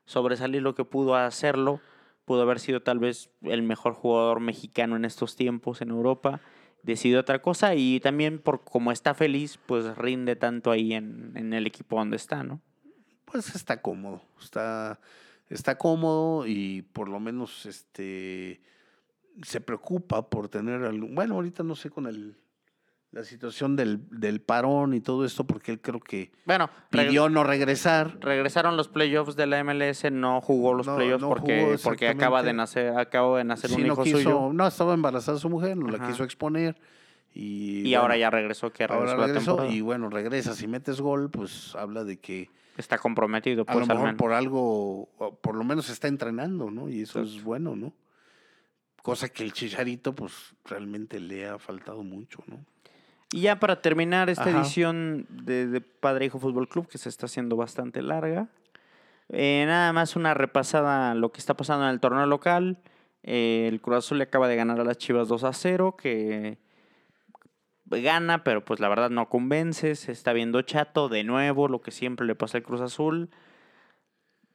sobresalir lo que pudo hacerlo. Pudo haber sido tal vez el mejor jugador mexicano en estos tiempos en Europa. Decidió otra cosa y también por como está feliz, pues rinde tanto ahí en, en el equipo donde está, ¿no? pues está cómodo, está, está cómodo y por lo menos este se preocupa por tener algún, bueno, ahorita no sé con el la situación del, del parón y todo esto, porque él creo que Bueno, pidió no regresar. regresaron los playoffs de la MLS, no jugó los No, no porque, porque acaba de nacer, acaba de nacer Sí, un no hijo quiso, suyo. no, estaba embarazada su mujer, no la quiso exponer Y, Y, ahora ya regresó, que ahora regresó la regresó temporada. y bueno, regresas y metes gol, pues habla de que Está comprometido, a pues al menos. por algo, por lo menos está entrenando, ¿no? Y eso es bueno, ¿no? Cosa que el Chicharito, pues realmente le ha faltado mucho, ¿no? Y ya para terminar esta Ajá. edición de, de Padre Hijo Fútbol Club, que se está haciendo bastante larga, eh, nada más una repasada a lo que está pasando en el torneo local. Eh, el Cruz Azul le acaba de ganar a las Chivas 2 a 0, que gana, pero pues la verdad no convence. Se está viendo chato de nuevo, lo que siempre le pasa al Cruz Azul.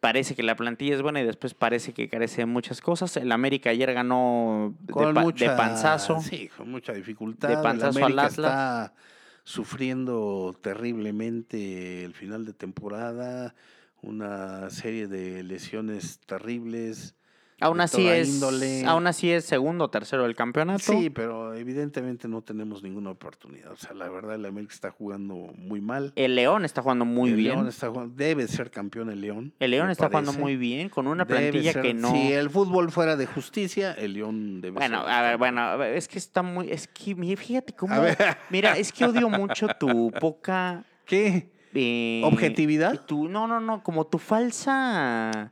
Parece que la plantilla es buena y después parece que carece de muchas cosas. El América ayer ganó de, Con de mucha, panzazo. Sí, con mucha dificultad. De El panzazo al América Atlas. está sufriendo terriblemente el final de temporada, una serie de lesiones terribles. Aún así, es, índole. aún así es segundo o tercero del campeonato. Sí, pero evidentemente no tenemos ninguna oportunidad. O sea, la verdad, el América está jugando muy mal. El León está jugando muy el bien. León está jugando- debe ser campeón el León. el León está jugando muy bien, con una Debe plantilla ser- que no. Si el fútbol fuera de justicia, el León debe Bueno, ser. a ver, campeón. bueno, a ver, es que está muy. Es que, fíjate cómo. Mira, es que odio mucho tu poca. ¿Qué? eh, ¿Objetividad? tu- no, no, no, como tu falsa.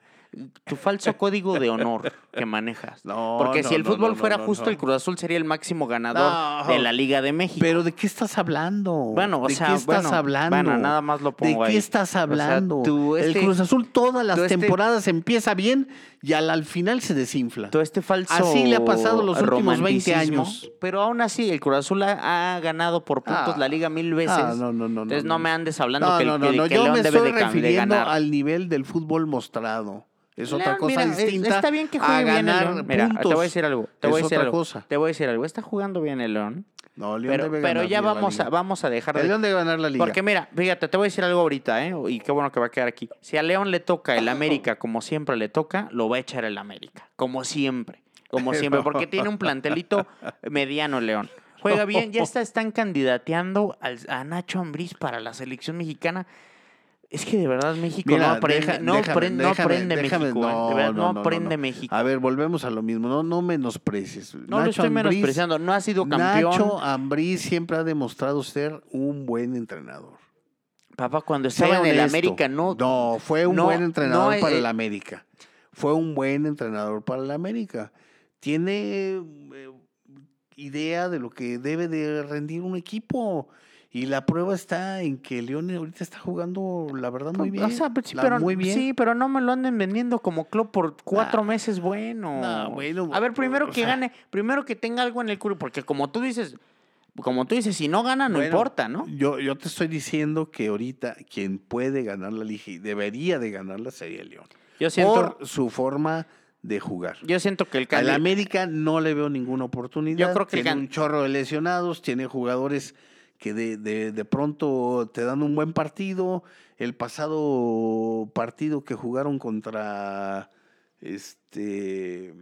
Tu falso código de honor que manejas. No, Porque no, si el no, fútbol fuera justo, el Cruz Azul sería el máximo ganador de la Liga de México. Pero ¿de qué estás hablando? Bueno, o ¿De sea, qué estás bueno, hablando? bueno, nada más lo ¿De pongo qué ahí. estás O sea, hablando? El este- Cruz Azul todas las este- temporadas empieza bien y al, al final se desinfla. todo este falso Así le ha pasado los últimos 20 romanticismo, años. Pero aún así, el Cruz Azul ha, ha ganado por puntos Ah, la liga mil veces. Ah, no, no, no. Entonces no, me andes hablando que, el- no, no, que- no. que Yo León me debe estoy de, cam- de refiriendo ganar. al nivel del fútbol mostrado. Es otra cosa mira, distinta. Está bien que a juegue bien el ganar León. Mira, te voy a decir algo. Te Es voy a decir otra algo. cosa. Te voy a decir algo. Está jugando bien el León. No, León Pero, debe pero ganar ya vamos a, vamos a dejar El de... León debe ganar la liga. Porque mira, fíjate, te voy a decir algo ahorita, ¿eh? Y qué bueno que va a quedar aquí. Si a León le toca el América como siempre le toca, lo va a echar el América. Como siempre. Como siempre. Porque tiene un plantelito mediano León. Juega bien, ya está, están candidateando a Nacho Ambriz para la selección mexicana. Es que de verdad México Mira, no aprende, deja- no, déjame, aprende, no déjame, aprende déjame, México. no, De verdad, no, no, no, aprende. México. A ver, volvemos a lo mismo. No, no menosprecies. no lo estoy menospreciando. No ha sido campeón. Nacho Ambriz siempre ha demostrado ser un buen entrenador. Papá, cuando estaba en el. América, no. No, fue un buen entrenador para eh, el América. Fue un buen entrenador para el América. Tiene eh, idea de lo que debe de rendir un equipo. Y la prueba está en que León ahorita está jugando, la verdad, muy bien. O sea, pues sí, pero, muy bien. sí, pero no me lo anden vendiendo como club por cuatro meses bueno. nah, bueno, A ver, primero que sea- gane, primero que tenga algo en el culo, porque como tú dices, como tú dices, si no gana, no Bueno, importa, ¿no? Yo, yo te estoy diciendo que ahorita quien puede ganar la liga y debería de ganarla sería León. Yo siento, Por su forma de jugar. yo siento que el Al. América no le veo ninguna oportunidad. Yo creo que el tiene un chorro de lesionados, tiene jugadores que de, de, de pronto te dan un buen partido. El pasado partido que jugaron contra este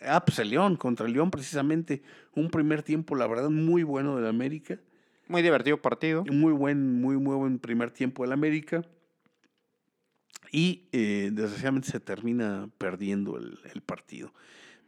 ah, pues el León, contra el León precisamente, un primer tiempo, la verdad, muy bueno del América. Muy divertido partido. Muy buen, muy, muy buen primer tiempo del América. Y eh, desgraciadamente se termina perdiendo el, el partido.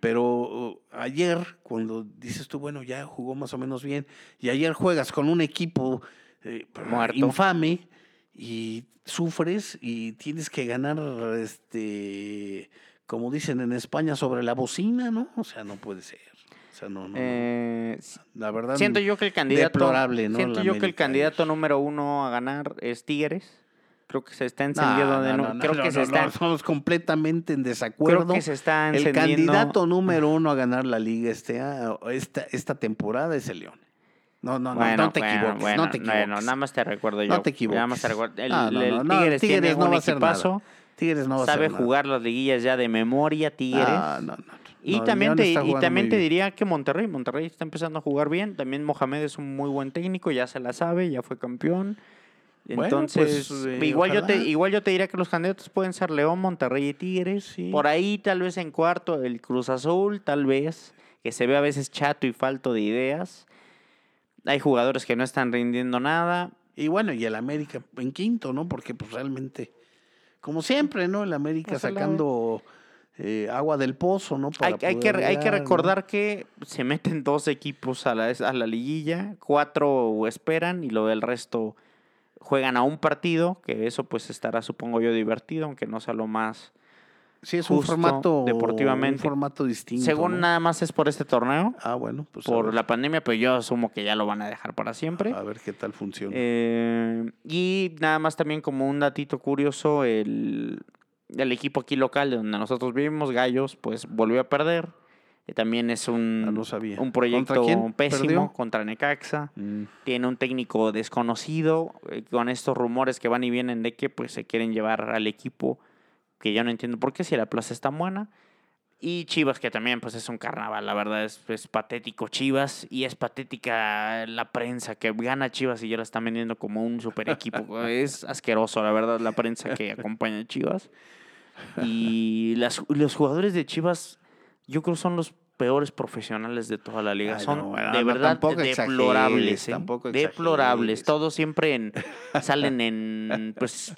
Pero uh, ayer, cuando dices tú, bueno, ya jugó más o menos bien, y ayer juegas con un equipo eh, Muerto. infame y sufres y tienes que ganar, este, como dicen en España, sobre la bocina, ¿no? O sea, no puede ser. O sea, no, no. Eh, La verdad, siento yo que el candidato. deplorable, ¿no? Siento la yo que el candidato número uno a ganar es Tigres. Creo que se está No, encendiendo de nuevo. no, no, Creo que se está. Estamos completamente en desacuerdo. Creo que se está El encendiendo. candidato número uno a ganar la liga este, a- esta, esta temporada es el León. No, no, no, Bueno, no te bueno, equivoques, bueno, no te equivoques. nada más te recuerdo yo. No te equivoques. Nada más te recuerdo. El, Ah, el Tigres, Tigres no va a hacer nada. equipazo. Tigres no va a sabe nada. jugar las liguillas ya de memoria, Tigres. Ah, no, no, y No, también, te, y también te diría que Monterrey. Monterrey está empezando a jugar bien. También Mohamed es un muy buen técnico, ya se la sabe, ya fue campeón. Bueno, Entonces, pues, eh, igual, yo te, igual yo te diría que los candidatos pueden ser León, Monterrey y Tigres. Sí. Por ahí, tal vez en cuarto, el Cruz Azul, tal vez, que se ve a veces chato y falto de ideas. Hay jugadores que no están rindiendo nada. Y bueno, y el América en quinto, ¿no? Porque pues realmente, como siempre, ¿no? El América Ojalá. sacando eh, agua del pozo, ¿no? Hay, Para hay que, hay que recordar que se meten dos equipos a la, a la liguilla, cuatro esperan y lo del resto juegan a un partido, que eso pues estará, supongo yo, divertido, aunque no sea lo más... Sí, es un formato deportivamente. Un formato distinto. Según ¿no? nada más es por este torneo, Ah, bueno, pues por la pandemia, pero yo asumo que ya lo van a dejar para siempre. a ver qué tal funciona. Eh, y nada más también como un datito curioso, el, el equipo aquí local de donde nosotros vivimos, Gallos, pues volvió a perder. También es un, Ah, no sabía. un ¿Contra proyecto pésimo perdió? contra Necaxa. Mm, Tiene un técnico desconocido eh, con estos rumores que van y vienen de que pues se quieren llevar al equipo que yo no entiendo por qué si la plaza está buena. Y Chivas, que también pues es un carnaval, la verdad es, es patético Chivas y es patética la prensa que gana Chivas y ya la están vendiendo como un super equipo. es asqueroso, la verdad, la prensa que acompaña a Chivas. Y las, los jugadores de Chivas, yo creo son los peores profesionales de toda la liga. Ay, Son no, de verdad tampoco deplorables. ¿eh? deplorables. Todos siempre en, salen en, pues,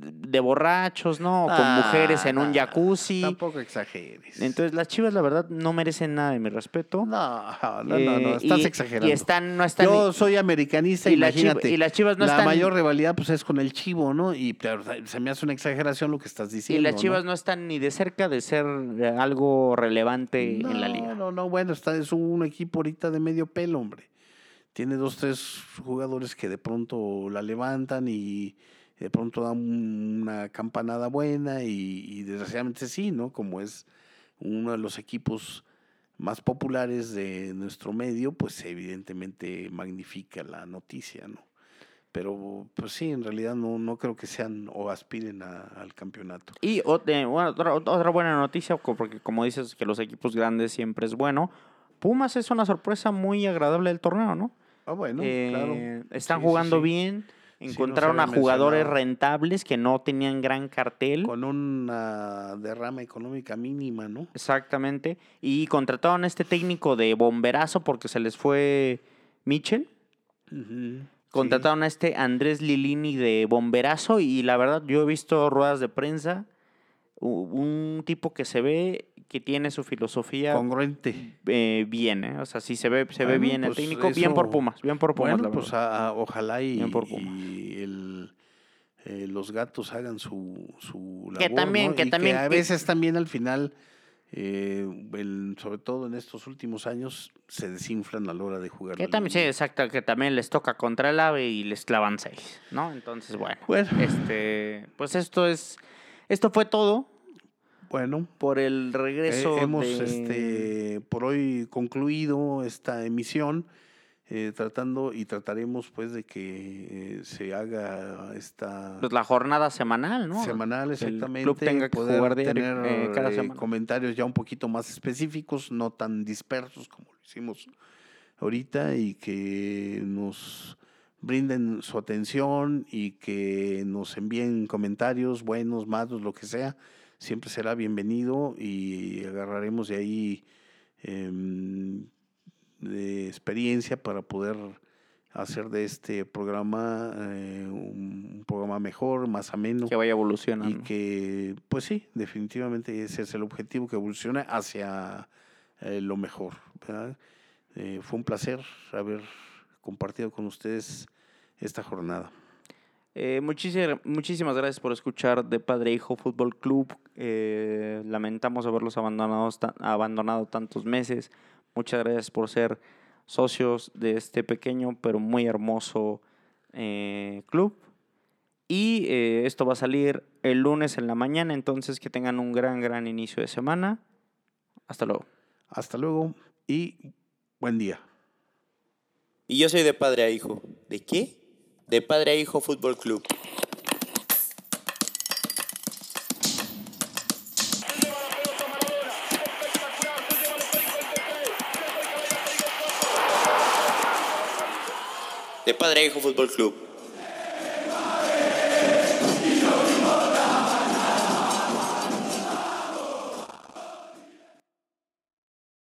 de borrachos, ¿no? Con Ah, mujeres en un jacuzzi. Tampoco exageres. Entonces, las chivas, la verdad, no merecen nada de mi respeto. no, no, no, Eh, no, estás y- exagerando. Y están, no están. Yo soy americanista, y, la imagínate. y las chivas no la están. mayor rivalidad pues es con el Chivo, ¿no? Y pero, se me hace una exageración lo que estás y diciendo. las ¿no? chivas ¿no? están ni de cerca de ser eh, algo relevante en la No, liga. No, no, bueno, está, es un equipo ahorita de medio pelo, hombre. Tiene dos, tres jugadores que de pronto la levantan y de pronto dan una campanada buena y, y desgraciadamente sí, ¿no? Como es uno de los equipos más populares de nuestro medio, pues evidentemente magnifica la noticia, ¿no? Pero pues sí, en realidad no, no creo que sean o aspiren a- al campeonato. Y eh, otra, otra buena noticia, porque como dices que los equipos grandes siempre es bueno. Pumas es una sorpresa muy agradable del torneo, ¿no? Ah, bueno, Eh, claro. Están Sí, sí, jugando sí. bien. Encontraron a jugadores mencionado. rentables que no tenían gran cartel. Con una derrama económica mínima, ¿no? Exactamente. Y contrataron a este técnico de bomberazo porque se les fue Mitchell. Contrataron a este Andrés Lilini de bomberazo y la verdad yo he visto ruedas de prensa. Un tipo que se ve que tiene su filosofía Congruente. eh, bien, ¿eh? O sea, sí se ve, se ve bien el pues técnico. Bien por Pumas, bien por Pumas, Bueno, la pues a- a- ojalá y, Bien por Pumas. y el, eh, los gatos hagan su, su Que labor, también- ¿no? que Y también- a que- veces también al final, eh, el- sobre todo en estos últimos años, se desinflan a la hora de jugar. Que también, sí, exacto, que también les toca contra el AVE y les clavan seis, ¿no? Entonces, bueno, Bueno, este, pues esto es, esto fue todo bueno. por el Eh, regreso hemos de- este, por hoy concluido esta emisión, eh, tratando y trataremos pues de que eh, se haga esta pues, la jornada semanal, ¿no? semanal el exactamente, club tenga que poder jugar tener eh, cada eh, semana. comentarios ya un poquito más específicos, no tan dispersos como lo hicimos ahorita y que nos brinden su atención y que nos envíen comentarios buenos, malos, lo que sea, siempre será bienvenido y agarraremos de ahí em, de experiencia para poder hacer de este programa eh, un, programa mejor, más ameno que vaya evolucionando. y que, pues sí, definitivamente ese es el objetivo, que evolucione hacia eh, lo mejor. Eh, fue un placer haber compartido con ustedes esta jornada. Eh, muchísimas, muchísimas gracias por escuchar de Padre Hijo Fútbol Club. Eh, lamentamos haberlos abandonado, ta- abandonado tantos meses. Muchas gracias por ser socios de este pequeño pero muy hermoso eh, club. Y eh, esto va a salir el lunes en la mañana, entonces que tengan un gran, gran inicio de semana. Hasta luego. Hasta luego y buen día. Y yo soy de padre a hijo. ¿De qué? De padre a hijo Fútbol Club. De padre a hijo Fútbol Club.